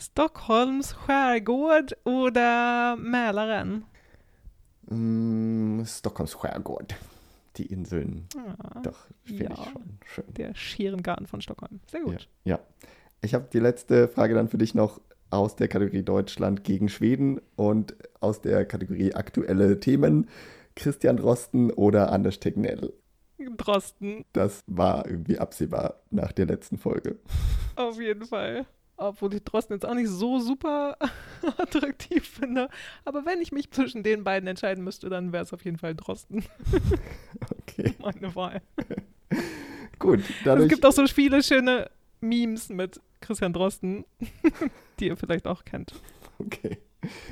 Stockholms Skärgård oder Mälaren? Mm, Stockholms Skärgård. Die Inseln. Ja, Doch, finde Ja. ich schon schön. der Scherengarten von Stockholm. Sehr Ja. gut. ja. Ich habe die letzte Frage dann für dich noch aus der Kategorie Deutschland gegen Schweden und aus der Kategorie aktuelle Themen. Christian Drosten oder Anders Tegnell. Drosten, Das war irgendwie absehbar nach der letzten Folge. auf jeden Fall. Obwohl ich Drosten jetzt auch nicht so super attraktiv finde. Aber wenn ich mich zwischen den beiden entscheiden müsste, dann wäre es auf jeden Fall Drosten. Okay, Meine Wahl. gut. Es Dadurch, gibt auch so viele schöne Memes mit Christian Drosten, die ihr vielleicht auch kennt. Okay.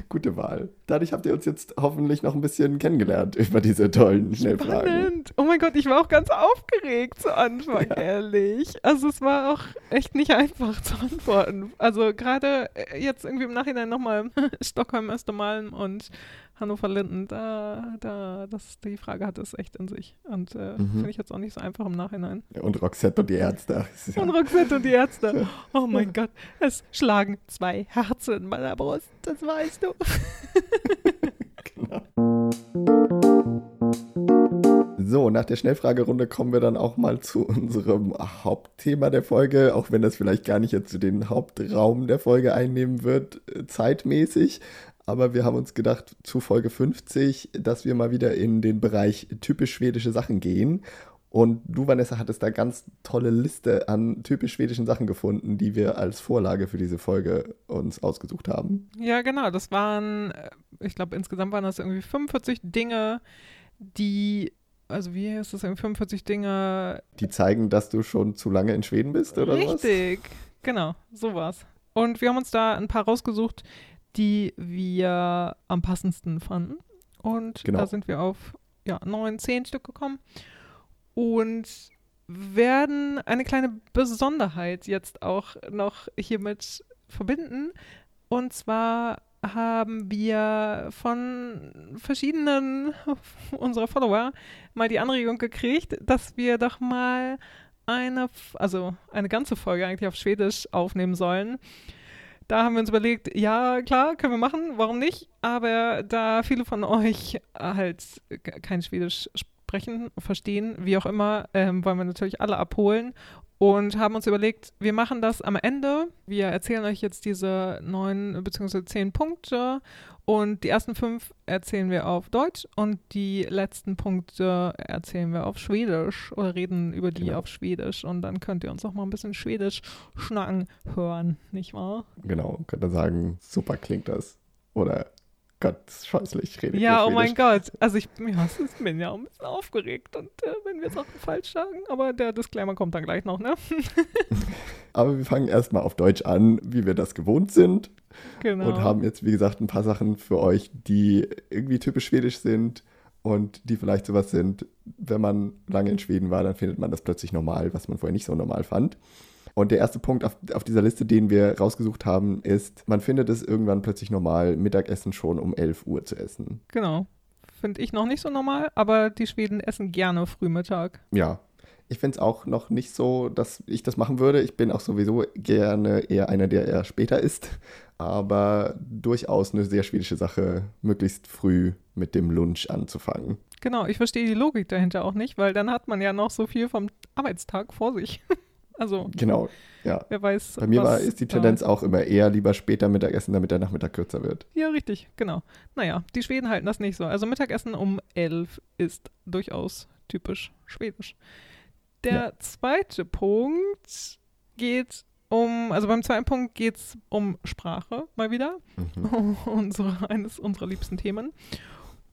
Gute Wahl. Dadurch habt ihr uns jetzt hoffentlich noch ein bisschen kennengelernt über diese tollen Schnellfragen. Spannend. Oh mein Gott, ich war auch ganz aufgeregt zu Anfang, ja. ehrlich. Also es war auch echt nicht einfach zu antworten. Also gerade äh, jetzt irgendwie im Nachhinein nochmal Stockholm, Östermalm und Hannover Linden, da, da, das, die Frage hat es echt in sich. Und äh, mhm. finde ich jetzt auch nicht so einfach im Nachhinein. und Roxette und die Ärzte. Ja. Und Roxette und die Ärzte. Oh mein Gott, es schlagen zwei Herzen in meiner Brust, das weißt du. genau. So, nach der Schnellfragerunde kommen wir dann auch mal zu unserem Hauptthema der Folge, auch wenn das vielleicht gar nicht jetzt zu den Hauptraum der Folge einnehmen wird, äh, zeitmäßig aber wir haben uns gedacht, zu Folge 50, dass wir mal wieder in den Bereich typisch schwedische Sachen gehen. Und du, Vanessa, hattest da ganz tolle Liste an typisch schwedischen Sachen gefunden, die wir als Vorlage für diese Folge uns ausgesucht haben. Ja, genau. Das waren, äh, ich glaube, insgesamt waren das irgendwie 45 Dinge, die, also wie heißt das, 45 Dinge. Die zeigen, dass du schon zu lange in Schweden bist, oder Richtig, was? Richtig, genau, sowas. Und wir haben uns da ein paar rausgesucht, die wir am passendsten fanden. Und genau. da sind wir auf ja, neun, zehn Stück gekommen. Und werden eine kleine Besonderheit jetzt auch noch hiermit verbinden. Und zwar haben wir von verschiedenen unserer Follower mal die Anregung gekriegt, dass wir doch mal eine, also eine ganze Folge eigentlich auf Schwedisch aufnehmen sollen da haben wir uns überlegt, ja, klar, können wir machen, warum nicht? Aber da viele von euch halt kein Schwedisch sprechen, verstehen, wie auch immer, ähm, wollen wir natürlich alle abholen und haben uns überlegt, wir machen das am Ende. Wir erzählen euch jetzt diese neun bzw. zehn Punkte und die ersten fünf erzählen wir auf Deutsch und die letzten Punkte erzählen wir auf Schwedisch oder reden über die genau. auf Schwedisch und dann könnt ihr uns auch mal ein bisschen Schwedisch schnacken hören, nicht wahr? Genau, könnt ihr sagen, super klingt das. Oder Gott, scheußlich rede Ja, oh mein Gott. Also ich, ja, ich bin ja auch ein bisschen aufgeregt und äh, wenn wir Sachen falsch sagen, aber der Disclaimer kommt dann gleich noch, ne? aber wir fangen erstmal auf Deutsch an, wie wir das gewohnt sind. Genau. Und haben jetzt, wie gesagt, ein paar Sachen für euch, die irgendwie typisch schwedisch sind und die vielleicht sowas sind, wenn man lange in Schweden war, dann findet man das plötzlich normal, was man vorher nicht so normal fand. Und der erste Punkt auf, auf dieser Liste, den wir rausgesucht haben, ist, man findet es irgendwann plötzlich normal, Mittagessen schon um 11 Uhr zu essen. Genau. Finde ich noch nicht so normal, aber die Schweden essen gerne Frühmittag. Ja. Ich finde es auch noch nicht so, dass ich das machen würde. Ich bin auch sowieso gerne eher einer, der eher später isst. Aber durchaus eine sehr schwedische Sache, möglichst früh mit dem Lunch anzufangen. Genau, ich verstehe die Logik dahinter auch nicht, weil dann hat man ja noch so viel vom Arbeitstag vor sich. Also, genau, ja. Wer weiß. Bei mir war, ist die Tendenz auch immer eher lieber später Mittagessen, damit der Nachmittag kürzer wird. Ja, richtig, genau. Naja, die Schweden halten das nicht so. Also Mittagessen um elf ist durchaus typisch schwedisch. Der ja. zweite Punkt geht um, also beim zweiten Punkt geht es um Sprache mal wieder. Mhm. Unsere, eines unserer liebsten Themen.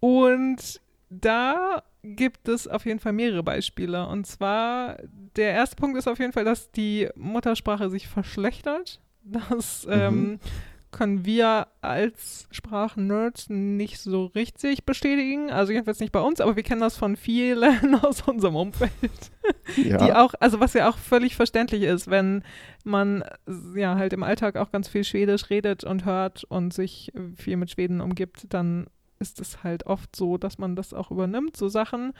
Und da gibt es auf jeden Fall mehrere Beispiele. Und zwar, der erste Punkt ist auf jeden Fall, dass die Muttersprache sich verschlechtert. Das mhm. ähm, können wir als Sprachnerds nicht so richtig bestätigen. Also jedenfalls nicht bei uns, aber wir kennen das von vielen aus unserem Umfeld. Ja. Die auch, also was ja auch völlig verständlich ist, wenn man ja halt im Alltag auch ganz viel Schwedisch redet und hört und sich viel mit Schweden umgibt, dann ist es halt oft so, dass man das auch übernimmt, so Sachen.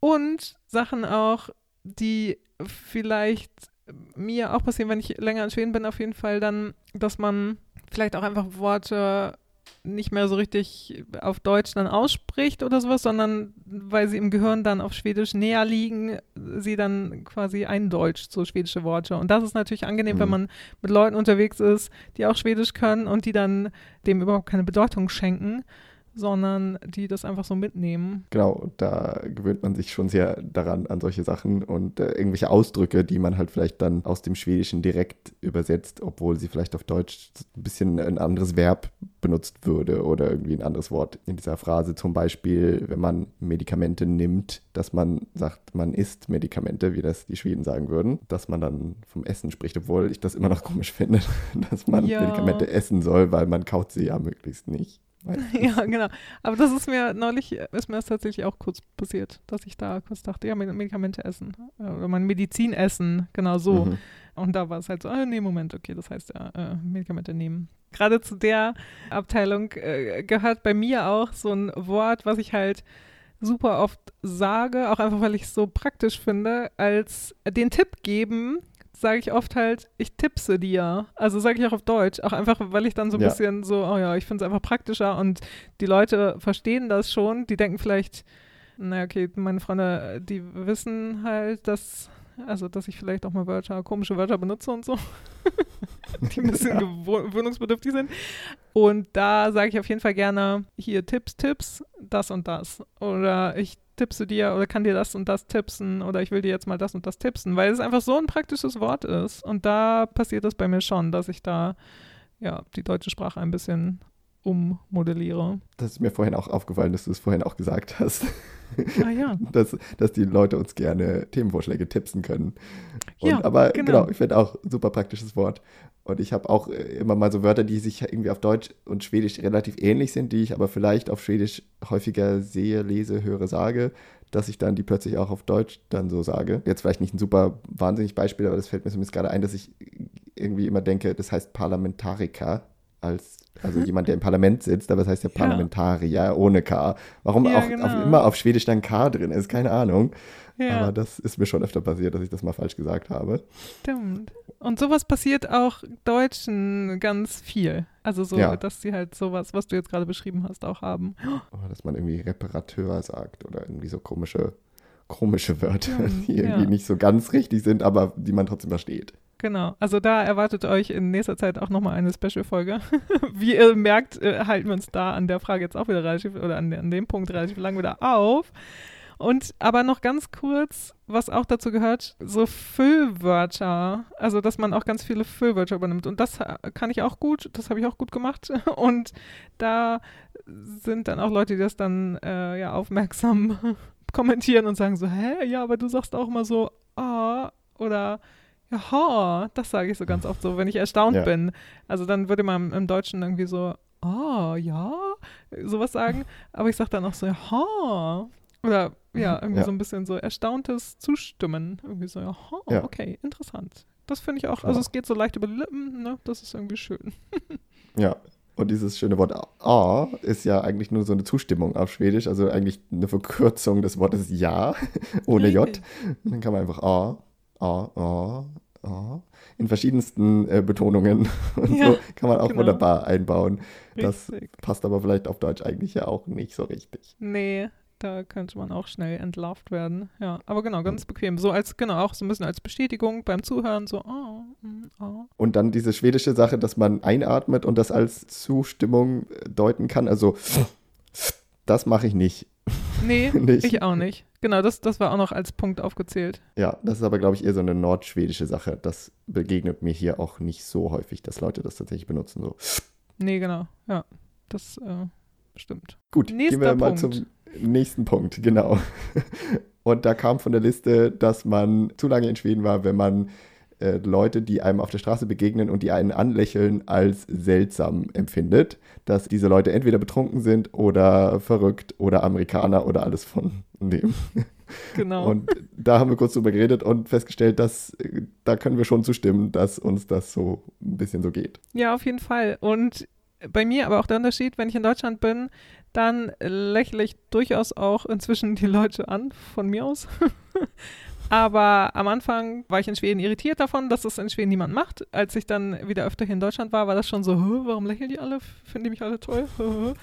Und Sachen auch, die vielleicht mir auch passieren, wenn ich länger in Schweden bin, auf jeden Fall dann, dass man vielleicht auch einfach Worte nicht mehr so richtig auf Deutsch dann ausspricht oder sowas, sondern weil sie im Gehirn dann auf Schwedisch näher liegen, sie dann quasi eindeutscht, so schwedische Worte. Und das ist natürlich angenehm, mhm. wenn man mit Leuten unterwegs ist, die auch Schwedisch können und die dann dem überhaupt keine Bedeutung schenken sondern die das einfach so mitnehmen. Genau, da gewöhnt man sich schon sehr daran an solche Sachen und äh, irgendwelche Ausdrücke, die man halt vielleicht dann aus dem Schwedischen direkt übersetzt, obwohl sie vielleicht auf Deutsch ein bisschen ein anderes Verb benutzt würde oder irgendwie ein anderes Wort in dieser Phrase. Zum Beispiel, wenn man Medikamente nimmt, dass man sagt, man isst Medikamente, wie das die Schweden sagen würden, dass man dann vom Essen spricht, obwohl ich das immer noch komisch finde, dass man Ja. Medikamente essen soll, weil man kaut sie ja möglichst nicht. Ja, genau. Aber das ist mir neulich, ist mir das tatsächlich auch kurz passiert, dass ich da kurz dachte, ja, Med- Medikamente essen. Äh, Oder mein Medizin essen, genau so. Mhm. Und da war es halt so, ah, nee, Moment, okay, das heißt ja, äh, Medikamente nehmen. Gerade zu der Abteilung äh, gehört bei mir auch so ein Wort, was ich halt super oft sage, auch einfach, weil ich es so praktisch finde, als den Tipp geben, sage ich oft halt, ich tippse dir. Also sage ich auch auf Deutsch, auch einfach, weil ich dann so ein Ja. bisschen so, oh ja, ich finde es einfach praktischer und die Leute verstehen das schon, die denken vielleicht, naja, okay, meine Freunde, die wissen halt, dass, also, dass ich vielleicht auch mal Wörter, komische Wörter benutze und so, die ein bisschen gewö- gewöhnungsbedürftig sind. Und da sage ich auf jeden Fall gerne, hier Tipps, Tipps, das und das. Oder ich tippse dir oder kann dir das und das tippsen oder ich will dir jetzt mal das und das tippsen, weil es einfach so ein praktisches Wort ist. Und da passiert es bei mir schon, dass ich da ja die deutsche Sprache ein bisschen ummodelliere. Das ist mir vorhin auch aufgefallen, dass du es vorhin auch gesagt hast, Ah ja. dass, dass die Leute uns gerne Themenvorschläge tippsen können. Und, Ja, aber genau. genau, ich finde auch super praktisches Wort. Und ich habe auch äh, immer mal so Wörter, die sich irgendwie auf Deutsch und Schwedisch relativ ähnlich sind, die ich aber vielleicht auf Schwedisch häufiger sehe, lese, höre, sage, dass ich dann die plötzlich auch auf Deutsch dann so sage. Jetzt vielleicht nicht ein super wahnsinnig Beispiel, aber das fällt mir zumindest gerade ein, dass ich irgendwie immer denke, das heißt Parlamentariker als also jemand, der im Parlament sitzt, aber das heißt ja Ja. Parlamentarier ohne K. Warum Ja, auch genau. auf, immer auf Schwedisch dann K drin ist, keine Ahnung. Ja. Aber das ist mir schon öfter passiert, dass ich das mal falsch gesagt habe. Stimmt. Und sowas passiert auch Deutschen ganz viel. Also so, Ja. dass sie halt sowas, was du jetzt gerade beschrieben hast, auch haben. Oder dass man irgendwie Reparateur sagt oder irgendwie so komische, komische Wörter, die irgendwie nicht so ganz richtig sind, aber die man trotzdem versteht. Genau. Also da erwartet euch in nächster Zeit auch nochmal eine Special-Folge. Wie ihr merkt, äh, halten wir uns da an der Frage jetzt auch wieder relativ, oder an, an dem Punkt relativ lang wieder auf. Und aber noch ganz kurz, was auch dazu gehört, so Füllwörter. Also, dass man auch ganz viele Füllwörter übernimmt. Und das kann ich auch gut, das habe ich auch gut gemacht. Und da sind dann auch Leute, die das dann äh, ja aufmerksam kommentieren und sagen so, hä, ja, aber du sagst auch mal so, ah, oder ja, das sage ich so ganz oft so, wenn ich erstaunt Ja. bin. Also dann würde man im Deutschen irgendwie so, ah, ja, sowas sagen, aber ich sage dann auch so, ja, oder ja, irgendwie Ja. so ein bisschen so erstauntes Zustimmen. Irgendwie so, ja, Ja. okay, interessant. Das finde ich auch, Klar. also es geht so leicht über die Lippen, ne, das ist irgendwie schön. Ja. Und dieses schöne Wort A ist ja eigentlich nur so eine Zustimmung auf Schwedisch, also eigentlich eine Verkürzung des Wortes Ja ohne J. Und dann kann man einfach A, A, A, A in verschiedensten äh, Betonungen und Ja, so kann man auch genau. wunderbar einbauen. Das Richtig. passt aber vielleicht auf Deutsch eigentlich ja auch nicht so richtig. Nee, da könnte man auch schnell entlarvt werden. Ja, aber genau, ganz bequem. So als, genau, auch so ein bisschen als Bestätigung beim Zuhören, so, oh, oh. Und dann diese schwedische Sache, dass man einatmet und das als Zustimmung äh, deuten kann. Also das mache ich nicht. Nee, Nicht. ich auch nicht. Genau, das, das war auch noch als Punkt aufgezählt. Ja, das ist aber, glaube ich, eher so eine nordschwedische Sache. Das begegnet mir hier auch nicht so häufig, dass Leute das tatsächlich benutzen. So. Nee, genau, ja, das äh, stimmt. Gut, Nächster gehen wir mal Punkt. zum nächsten Punkt, genau. Und da kam von der Liste, dass man zu lange in Schweden war, wenn man äh, Leute, die einem auf der Straße begegnen und die einen anlächeln, als seltsam empfindet. Dass diese Leute entweder betrunken sind oder verrückt oder Amerikaner oder alles von dem. Genau. Und da haben wir kurz drüber geredet und festgestellt, dass äh, da können wir schon zustimmen, dass uns das so ein bisschen so geht. Ja, auf jeden Fall. Und bei mir aber auch der Unterschied, wenn ich in Deutschland bin, dann lächle ich durchaus auch inzwischen die Leute an, von mir aus. aber am Anfang war ich in Schweden irritiert davon, dass das in Schweden niemand macht. Als ich dann wieder öfter hier in Deutschland war, war das schon so, "Hä, warum lächeln die alle? Finden die mich alle toll?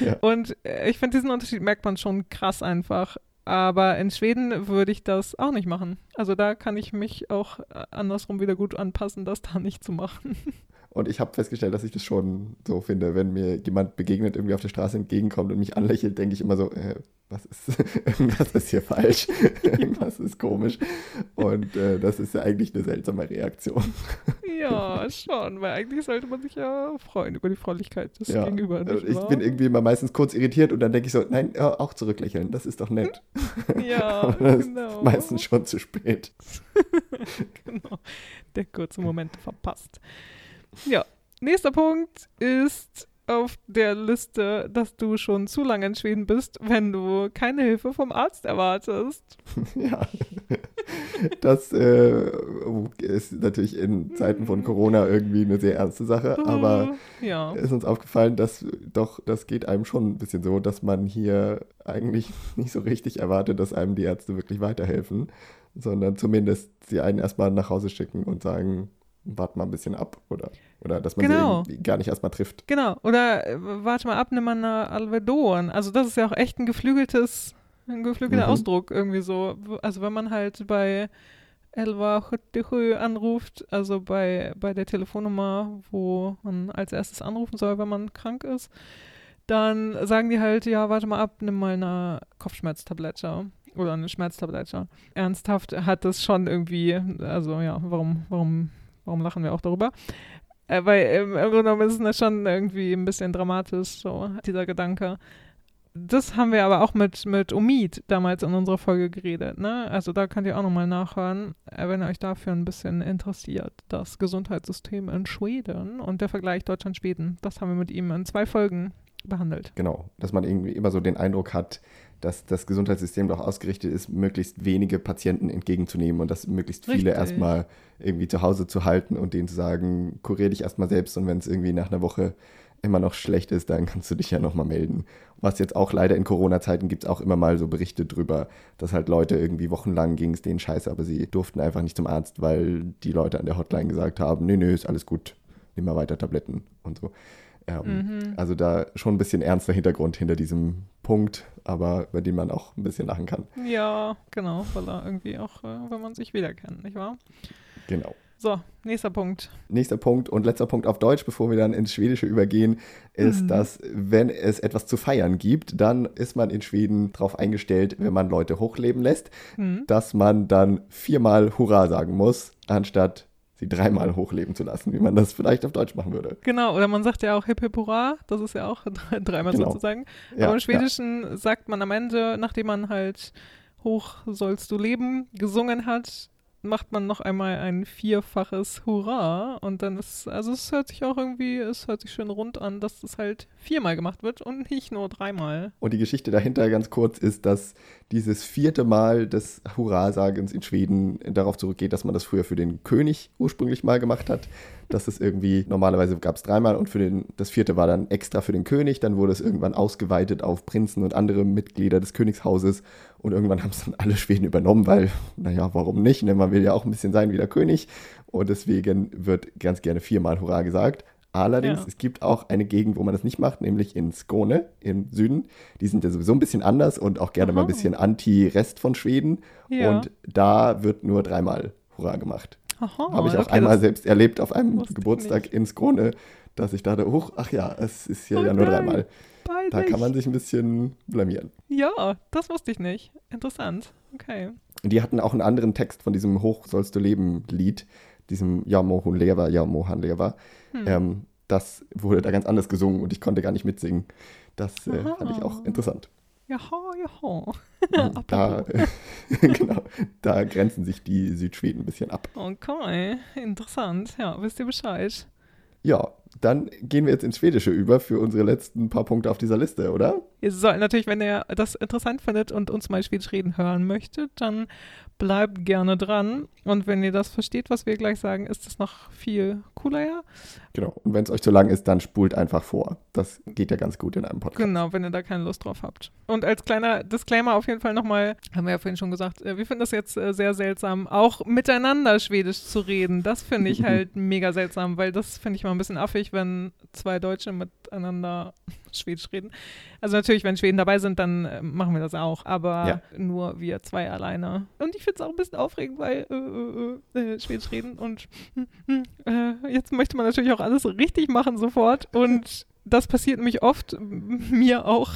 Ja. Und äh, ich finde, diesen Unterschied merkt man schon krass einfach. Aber in Schweden würde ich das auch nicht machen. Also da kann ich mich auch äh, andersrum wieder gut anpassen, das da nicht zu machen. Und ich habe festgestellt, dass ich das schon so finde, wenn mir jemand begegnet, irgendwie auf der Straße entgegenkommt und mich anlächelt, denke ich immer so, äh, was ist, irgendwas ist hier falsch, irgendwas ist komisch. Und äh, das ist ja eigentlich eine seltsame Reaktion. Ja, schon, weil eigentlich sollte man sich ja freuen über die Freundlichkeit des Ja, Gegenüber. also ich wahr? bin irgendwie immer meistens kurz irritiert und dann denke ich so, nein, ja, auch zurücklächeln, das ist doch nett. Ja, das genau. ist meistens schon zu spät. genau. Der kurze Moment verpasst. Ja, nächster Punkt ist auf der Liste, dass du schon zu lange in Schweden bist, wenn du keine Hilfe vom Arzt erwartest. Ja, das äh, ist natürlich in Zeiten von Corona irgendwie eine sehr ernste Sache, aber ja. ist uns aufgefallen, dass doch, das geht einem schon ein bisschen so, dass man hier eigentlich nicht so richtig erwartet, dass einem die Ärzte wirklich weiterhelfen, sondern zumindest sie einen erstmal nach Hause schicken und sagen, wart mal ein bisschen ab oder, oder dass man Genau. sie gar nicht erstmal trifft. Genau. Oder äh, warte mal ab, nimm mal eine Alvedon. Also das ist ja auch echt ein geflügeltes, ein geflügelter Mhm. Ausdruck irgendwie so. Also wenn man halt bei Elva anruft, also bei, bei der Telefonnummer, wo man als erstes anrufen soll, wenn man krank ist, dann sagen die halt, ja, warte mal ab, nimm mal eine Kopfschmerztablette oder eine Schmerztablette. Ernsthaft hat das schon irgendwie, also ja, warum, warum, warum lachen wir auch darüber? Äh, weil im, Grunde genommen ist es schon irgendwie ein bisschen dramatisch, so dieser Gedanke. Das haben wir aber auch mit, mit Omid damals in unserer Folge geredet, ne? Also da könnt ihr auch nochmal nachhören, äh, wenn ihr euch dafür ein bisschen interessiert. Das Gesundheitssystem in Schweden und der Vergleich Deutschland-Schweden. Das haben wir mit ihm in zwei Folgen behandelt. Genau, dass man irgendwie immer so den Eindruck hat, dass das Gesundheitssystem doch ausgerichtet ist, möglichst wenige Patienten entgegenzunehmen und dass möglichst viele Richtig. erstmal irgendwie zu Hause zu halten und denen zu sagen, kurier dich erstmal selbst und wenn es irgendwie nach einer Woche immer noch schlecht ist, dann kannst du dich ja nochmal melden. Was jetzt auch leider in Corona-Zeiten gibt es auch immer mal so Berichte drüber, dass halt Leute irgendwie wochenlang ging es denen scheiße, aber sie durften einfach nicht zum Arzt, weil die Leute an der Hotline gesagt haben, nö, nö, ist alles gut, nimm mal weiter Tabletten und so. Ähm, Mhm. Also da schon ein bisschen ernster Hintergrund hinter diesem Punkt, aber über den man auch ein bisschen lachen kann. Ja, genau, weil er irgendwie auch, äh, wenn man sich wiederkennt, nicht wahr? Genau. So, nächster Punkt. Nächster Punkt und letzter Punkt auf Deutsch, bevor wir dann ins Schwedische übergehen, ist, Mhm. dass wenn es etwas zu feiern gibt, dann ist man in Schweden darauf eingestellt, wenn man Leute hochleben lässt, Hm. dass man dann viermal Hurra sagen muss, anstatt sie dreimal hochleben zu lassen, wie man das vielleicht auf Deutsch machen würde. Genau, oder man sagt ja auch Hip Hip Hurra, das ist ja auch dreimal Genau. sozusagen. Ja, Aber im Schwedischen sagt man am Ende, nachdem man halt Hoch sollst du leben gesungen hat, macht man noch einmal ein vierfaches Hurra und dann ist, also es hört sich auch irgendwie, es hört sich schön rund an, dass es halt viermal gemacht wird und nicht nur dreimal. Und die Geschichte dahinter ganz kurz ist, dass dieses vierte Mal des Hurra-Sagens in Schweden darauf zurückgeht, dass man das früher für den König ursprünglich mal gemacht hat. Dass es irgendwie, normalerweise gab es dreimal und für den, das vierte war dann extra für den König. Dann wurde es irgendwann ausgeweitet auf Prinzen und andere Mitglieder des Königshauses. Und irgendwann haben es dann alle Schweden übernommen, weil, naja, warum nicht? Ne? Man will ja auch ein bisschen sein wie der König. Und deswegen wird ganz gerne viermal Hurra gesagt. Allerdings, Ja. es gibt auch eine Gegend, wo man das nicht macht, nämlich in Skåne im Süden. Die sind ja sowieso ein bisschen anders und auch gerne mal ein Aha. bisschen anti-Rest von Schweden. Ja. Und da wird nur dreimal Hurra gemacht. Aha, Habe ich auch okay, einmal selbst erlebt auf einem Geburtstag in Skåne, dass ich dachte, oh, ach ja, es ist hier Oh ja nur nein, dreimal. Da kann man sich ein bisschen blamieren. Ja, das wusste ich nicht. Interessant. Okay. Die hatten auch einen anderen Text von diesem Hoch sollst du leben Lied, diesem Ja Mohun Leva, Ja Mohan Leva. Hm. Ähm, das wurde da ganz anders gesungen und ich konnte gar nicht mitsingen. Das äh, fand ich auch interessant. Jaha, jaha. Da, Apropos. genau, da grenzen sich die Südschweden ein bisschen ab. Okay, interessant. Ja, wisst ihr Bescheid. Ja, dann gehen wir jetzt ins Schwedische über für unsere letzten paar Punkte auf dieser Liste, oder? Ihr sollt natürlich, wenn ihr das interessant findet und uns mal Schwedisch reden hören möchtet, dann bleibt gerne dran. Und wenn ihr das versteht, was wir gleich sagen, ist es noch viel cooler, ja? Genau. Und wenn es euch zu lang ist, dann spult einfach vor. Das geht ja ganz gut in einem Podcast. Genau, wenn ihr da keine Lust drauf habt. Und als kleiner Disclaimer auf jeden Fall nochmal, haben wir ja vorhin schon gesagt, äh, wir finden das jetzt äh, sehr seltsam, auch miteinander Schwedisch zu reden. Das finde ich halt mega seltsam, weil das finde ich mal ein bisschen affig. Wenn zwei Deutsche miteinander Schwedisch reden. Also natürlich, wenn Schweden dabei sind, dann äh, machen wir das auch, aber Ja. nur wir zwei alleine. Und ich finde es auch ein bisschen aufregend, weil äh, äh, äh, Schwedisch reden und äh, jetzt möchte man natürlich auch alles richtig machen sofort und das passiert nämlich oft, mir auch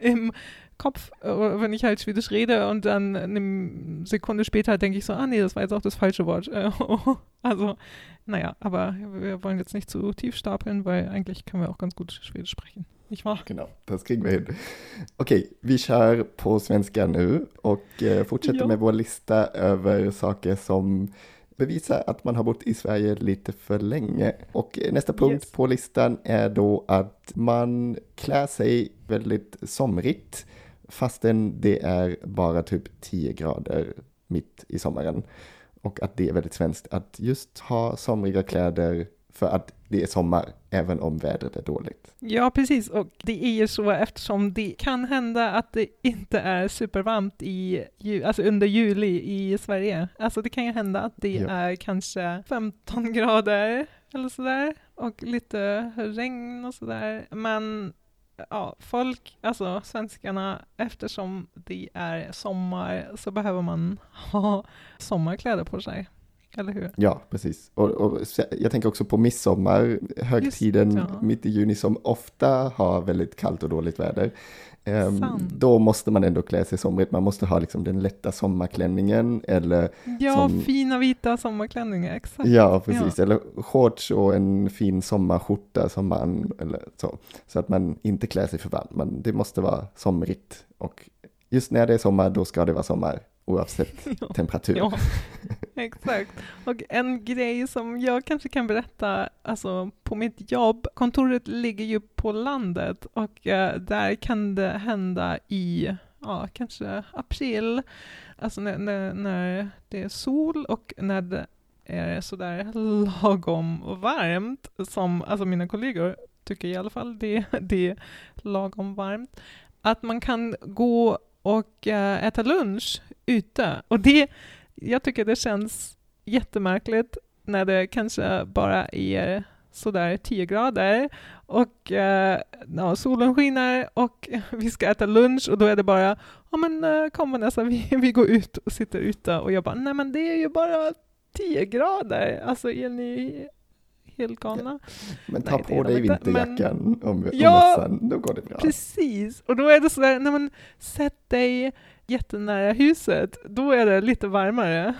im Kopf, äh, wenn ich halt Schwedisch rede und dann eine Sekunde später denke ich so, ah nee, das war jetzt auch das falsche Wort. Äh, also, naja, aber wir wollen jetzt nicht zu tief stapeln, weil eigentlich können wir auch ganz gut Schwedisch sprechen. Nicht wahr? Genau, das kriegen wir hin. Okej, vi kör på svenska nu och eh, fortsätter Ja. med vår lista över saker som bevisar att man har bott i Sverige lite för länge. Och eh, nästa punkt Yes. på listan är då att man klär sig väldigt somrigt fastän det är bara typ 10 grader mitt i sommaren. Och att det är väldigt svenskt att just ha somriga kläder för att det är sommar, även om vädret är dåligt. Ja, precis. Och det är ju så eftersom det kan hända att det inte är supervarmt i, alltså under juli i Sverige. Alltså det kan ju hända att det Ja. är kanske 15 grader eller sådär och lite regn och sådär. Men ja, folk, alltså svenskarna, eftersom det är sommar så behöver man ha sommarkläder på sig. Eller hur? Ja, precis. Och, och jag tänker också på midsommar, högtiden Just, ja. mitt i juni som ofta har väldigt kallt och dåligt väder. Ehm, Sant. då måste man ändå klä sig somrigt. Man måste ha liksom den lätta sommarklänningen eller Ja, Som- fina vita sommarklänningar, exakt. ja, precis. Eller shorts och en fin sommarskjorta som man eller så. Så att man inte klär sig för varmt. Men det måste vara somrigt. Och just när det är sommar, då ska det vara sommar oavsett Ja. temperatur. Ja, exakt. Och en grej som jag kanske kan berätta, alltså på mitt jobb, kontoret ligger ju på landet och eh, där kan det hända i, ja, kanske april, alltså när, när, när det är sol och när det är sådär lagom varmt, som alltså mina kollegor tycker i alla fall det, det är lagom varmt, att man kan gå och eh, äta lunch ute. Och det, jag tycker det känns jättemärkligt när det kanske bara är sådär 10 grader och eh, ja, solen skiner och vi ska äta lunch och då är det bara ja men eh, kom Vanessa, vi, vi går ut och sitter ute och jag bara nej men det är ju bara 10 grader, alltså är ni helt galna? Men ta Nej, på dig inte, men- vinterjackan om, om Ja, mössan, då går det bra. Precis, och då är det sådär, när man sätter dig jättenära huset, då är det lite varmare.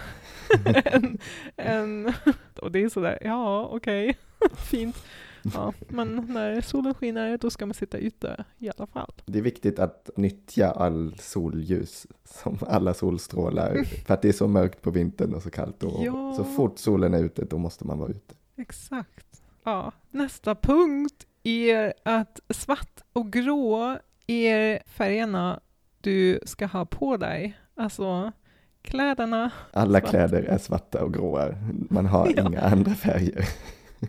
än, än, och det är sådär, ja okej, fint. Ja, men när solen skiner, då ska man sitta ute i alla fall. Det är viktigt att nyttja all solljus, som alla solstrålar, för att det är så mörkt på vintern och så kallt. Och Ja. Så fort solen är ute, då måste man vara ute. Exakt. Ja. Nästa punkt är att svart och grå är färgerna du ska ha på dig. Alltså kläderna Alla Svart. kläder är svarta och gråa, man har Ja. inga andra färger.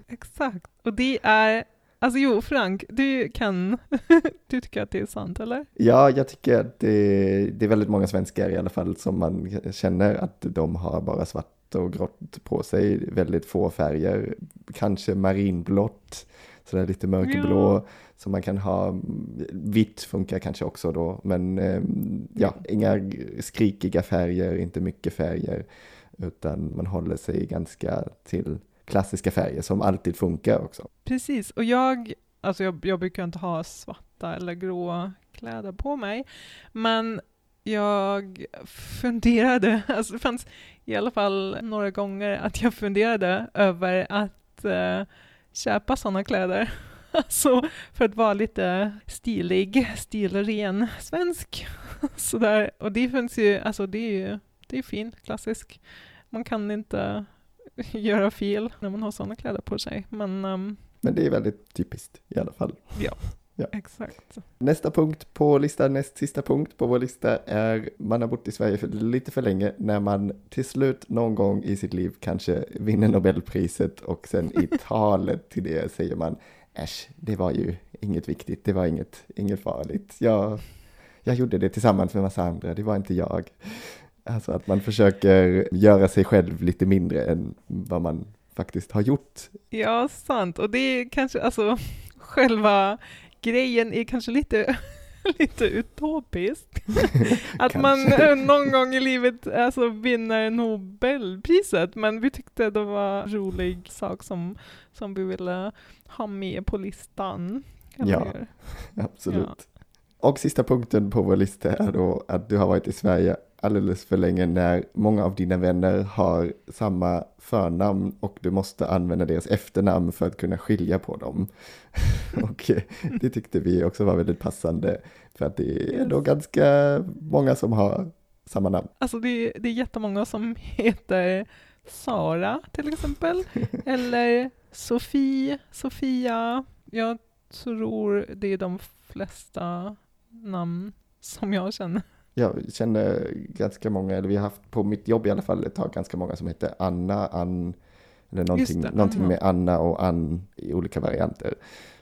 Exakt. Och det är, alltså jo Frank, du kan, du tycker att det är sant eller? Ja, jag tycker att det, det är väldigt många svenskar i alla fall som man känner att de har bara svart och grått på sig, väldigt få färger, kanske marinblått, sådär lite mörkblå, Ja. som man kan ha, vitt funkar kanske också då, men eh, ja, inga skrikiga färger, inte mycket färger, utan man håller sig ganska till klassiska färger som alltid funkar också. Precis, och jag, alltså jag, jag brukar inte ha svarta eller gråa kläder på mig, men jag funderade, alltså det fanns i alla fall några gånger att jag funderade över att eh, köpa sådana kläder. Alltså för att vara lite stilig, stilren svensk. Sådär. Och det finns ju, alltså det är ju, det är fint, klassisk. Man kan inte göra fel när man har sådana kläder på sig. Men ehm, Men det är väldigt typiskt i alla fall. Exakt. Nästa punkt på listan, näst sista punkt på vår lista är man har bott i Sverige för lite för länge när man till slut någon gång i sitt liv kanske vinner Nobelpriset och sen i talet till det säger man äsch, det var ju inget viktigt, det var inget, inget farligt. Jag, jag gjorde det tillsammans med massa andra, det var inte jag. Alltså att man försöker göra sig själv lite mindre än vad man faktiskt har gjort. Ja, sant. Och det är kanske, alltså själva grejen är kanske lite, lite utopiskt. att man eh, någon gång i livet alltså, vinner Nobelpriset. Men vi tyckte det var en rolig sak som, som vi ville ha med på listan. Ja. Absolut. Och sista punkten på vår lista är då att du har varit i Sverige alldeles för länge när många av dina vänner har samma förnamn och du måste använda deras efternamn för att kunna skilja på dem. och eh, det tyckte vi också var väldigt passande för att det är då ganska många som har samma namn. Alltså det, det är jättemånga som heter Sara till exempel. Eller Sofie, Sofia. Jag tror det är de flesta namn som jag känner. Jag känner ganska många, eller vi har haft på mitt jobb i alla fall ett tag ganska många som heter Anna, Ann, eller någonting, det, någonting Anna. med Anna och Ann i olika varianter.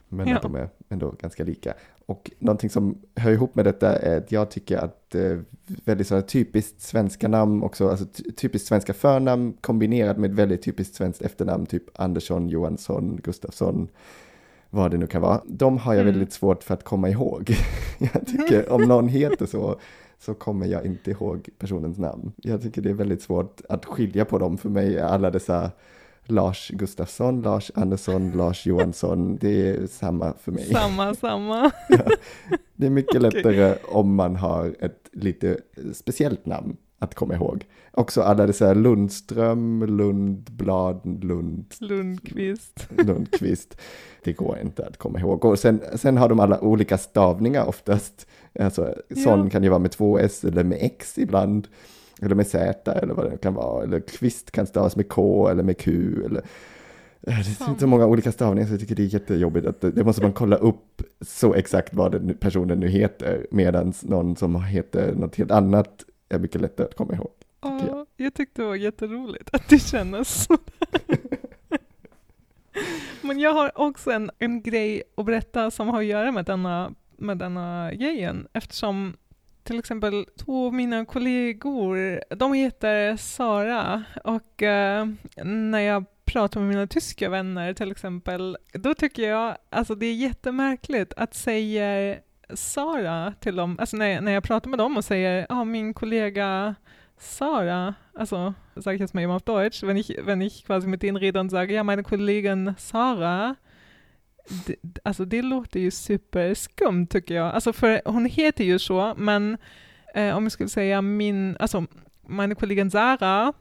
Men Ja. att de är ändå ganska lika. Och någonting som hör ihop med detta är att jag tycker att eh, väldigt sådana typiskt svenska namn också, alltså ty- typiskt svenska förnamn kombinerat med väldigt typiskt svenskt efternamn, typ Andersson, Johansson, Gustafsson, vad det nu kan vara. De har jag Mm. väldigt svårt för att komma ihåg. jag tycker om någon heter så, så kommer jag inte ihåg personens namn. Jag tycker det är väldigt svårt att skilja på dem. För mig alla dessa Lars Gustafsson, Lars Andersson, Lars Johansson, det är samma för mig. Samma, samma. Det är mycket Okej. lättare om man har ett lite speciellt namn att komma ihåg. Också alla dessa Lundström, Lundblad, Lund, Lundqvist. Lundqvist. Det går inte att komma ihåg. Och sen, sen har de alla olika stavningar oftast. Alltså, sån Ja. kan ju vara med två S eller med X ibland. Eller med Z eller vad det kan vara. Eller kvist kan stavas med K eller med Q. Eller... Eh, Det är Sant. så många olika stavningar så jag tycker det är jättejobbigt. Att det, det måste man kolla upp så exakt vad den personen nu heter. Medan någon som heter något helt annat är mycket lättare att komma ihåg. Ja, jag tyckte det var jätteroligt att det kändes så. Men jag har också en, en grej att berätta som har att göra med denna, med denna grejen. Eftersom till exempel två av mina kollegor, de heter Sara och eh, när jag pratar med mina tyska vänner till exempel, då tycker jag alltså det är jättemärkligt att säga Sara till dem, alltså när, jag- när jag pratar med dem och säger ja min kollega Sara, also sage ich jetzt mal eben auf Deutsch, wenn ich, wenn ich quasi mit denen rede und sage, ja, meine Kollegin Sara, d- d- alltså det låter ju superskumt tycker jag. Alltså för hon heter ju så, men eh, om jag skulle säga min, alltså meine Kollegin Sara,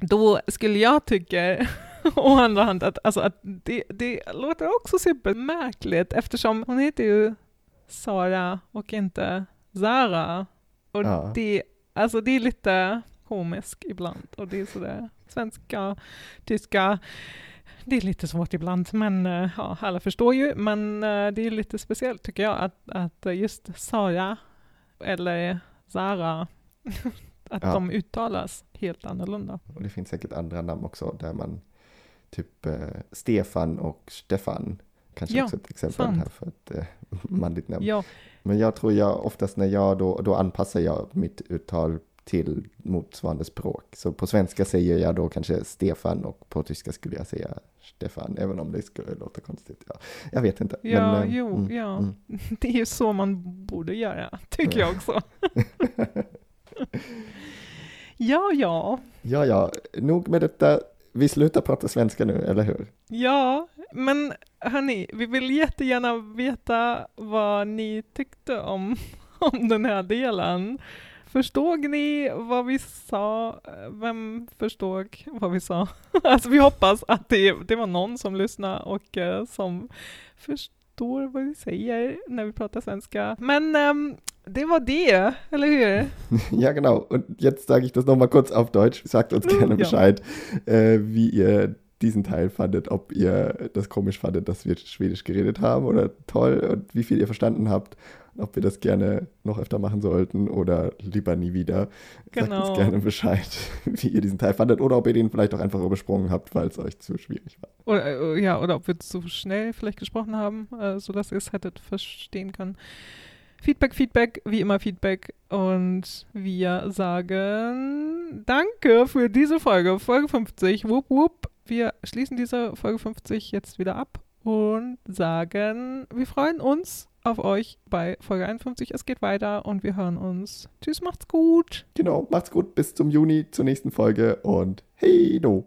då skulle jag tycka å andra hand att, alltså att det, det låter också supermärkligt eftersom hon heter ju Sara och inte Zara. Och Ja. det, alltså det är lite komiskt ibland och det är sådär svenska, tyska, det är lite svårt ibland men eh, ja, alla förstår ju men eh, det är lite speciellt tycker jag att, att just Sara eller Zara att Ja. de uttalas helt annorlunda. Och det finns säkert andra namn också där man typ eh, Stefan och Stefan kanske Ja, också ett exempel sant. här för ett eh, manligt namn. Ja, Men jag tror jag oftast när jag då, då anpassar jag mitt uttal till motsvarande språk. Så på svenska säger jag då kanske Stefan och på tyska skulle jag säga Stefan, även om det skulle låta konstigt. Ja, jag vet inte. Ja, eh, jo, ja. det är ju så man borde göra, tycker jag också. ja, ja. Ja, ja, nog med detta. Vi slutar prata svenska nu, eller hur? Ja, men hörni, vi vill jättegärna veta vad ni tyckte om, om den här delen. Förstod ni vad vi sa? Vem förstod vad vi sa? Alltså vi hoppas att det, det var någon som lyssnade och eh, som förstår vad vi säger när vi pratar svenska. Men ehm, det var det, eller hur? Ja, genau. Und jetzt sage ich das nochmal kurz auf Deutsch. Sagt uns gerne ja. Bescheid, äh, wie ihr diesen Teil fandet, ob ihr das komisch fandet, dass wir Schwedisch geredet haben oder toll und wie viel ihr verstanden habt, ob wir das gerne noch öfter machen sollten oder lieber nie wieder. Sagt Genau. uns gerne Bescheid, wie ihr diesen Teil fandet oder ob ihr den vielleicht auch einfach übersprungen habt, weil es euch zu schwierig war. Oder, äh, ja, oder ob wir zu schnell vielleicht gesprochen haben, äh, sodass ihr es hättet verstehen können. Feedback, Feedback, wie immer Feedback. Und wir sagen Danke für diese Folge, Folge 50. Wupp, wupp. Wir schließen diese Folge 50 jetzt wieder ab und sagen, wir freuen uns auf euch bei Folge 51. Es geht weiter und wir hören uns. Tschüss, macht's gut. Genau, macht's gut. Bis zum Juni zur nächsten Folge und hey do.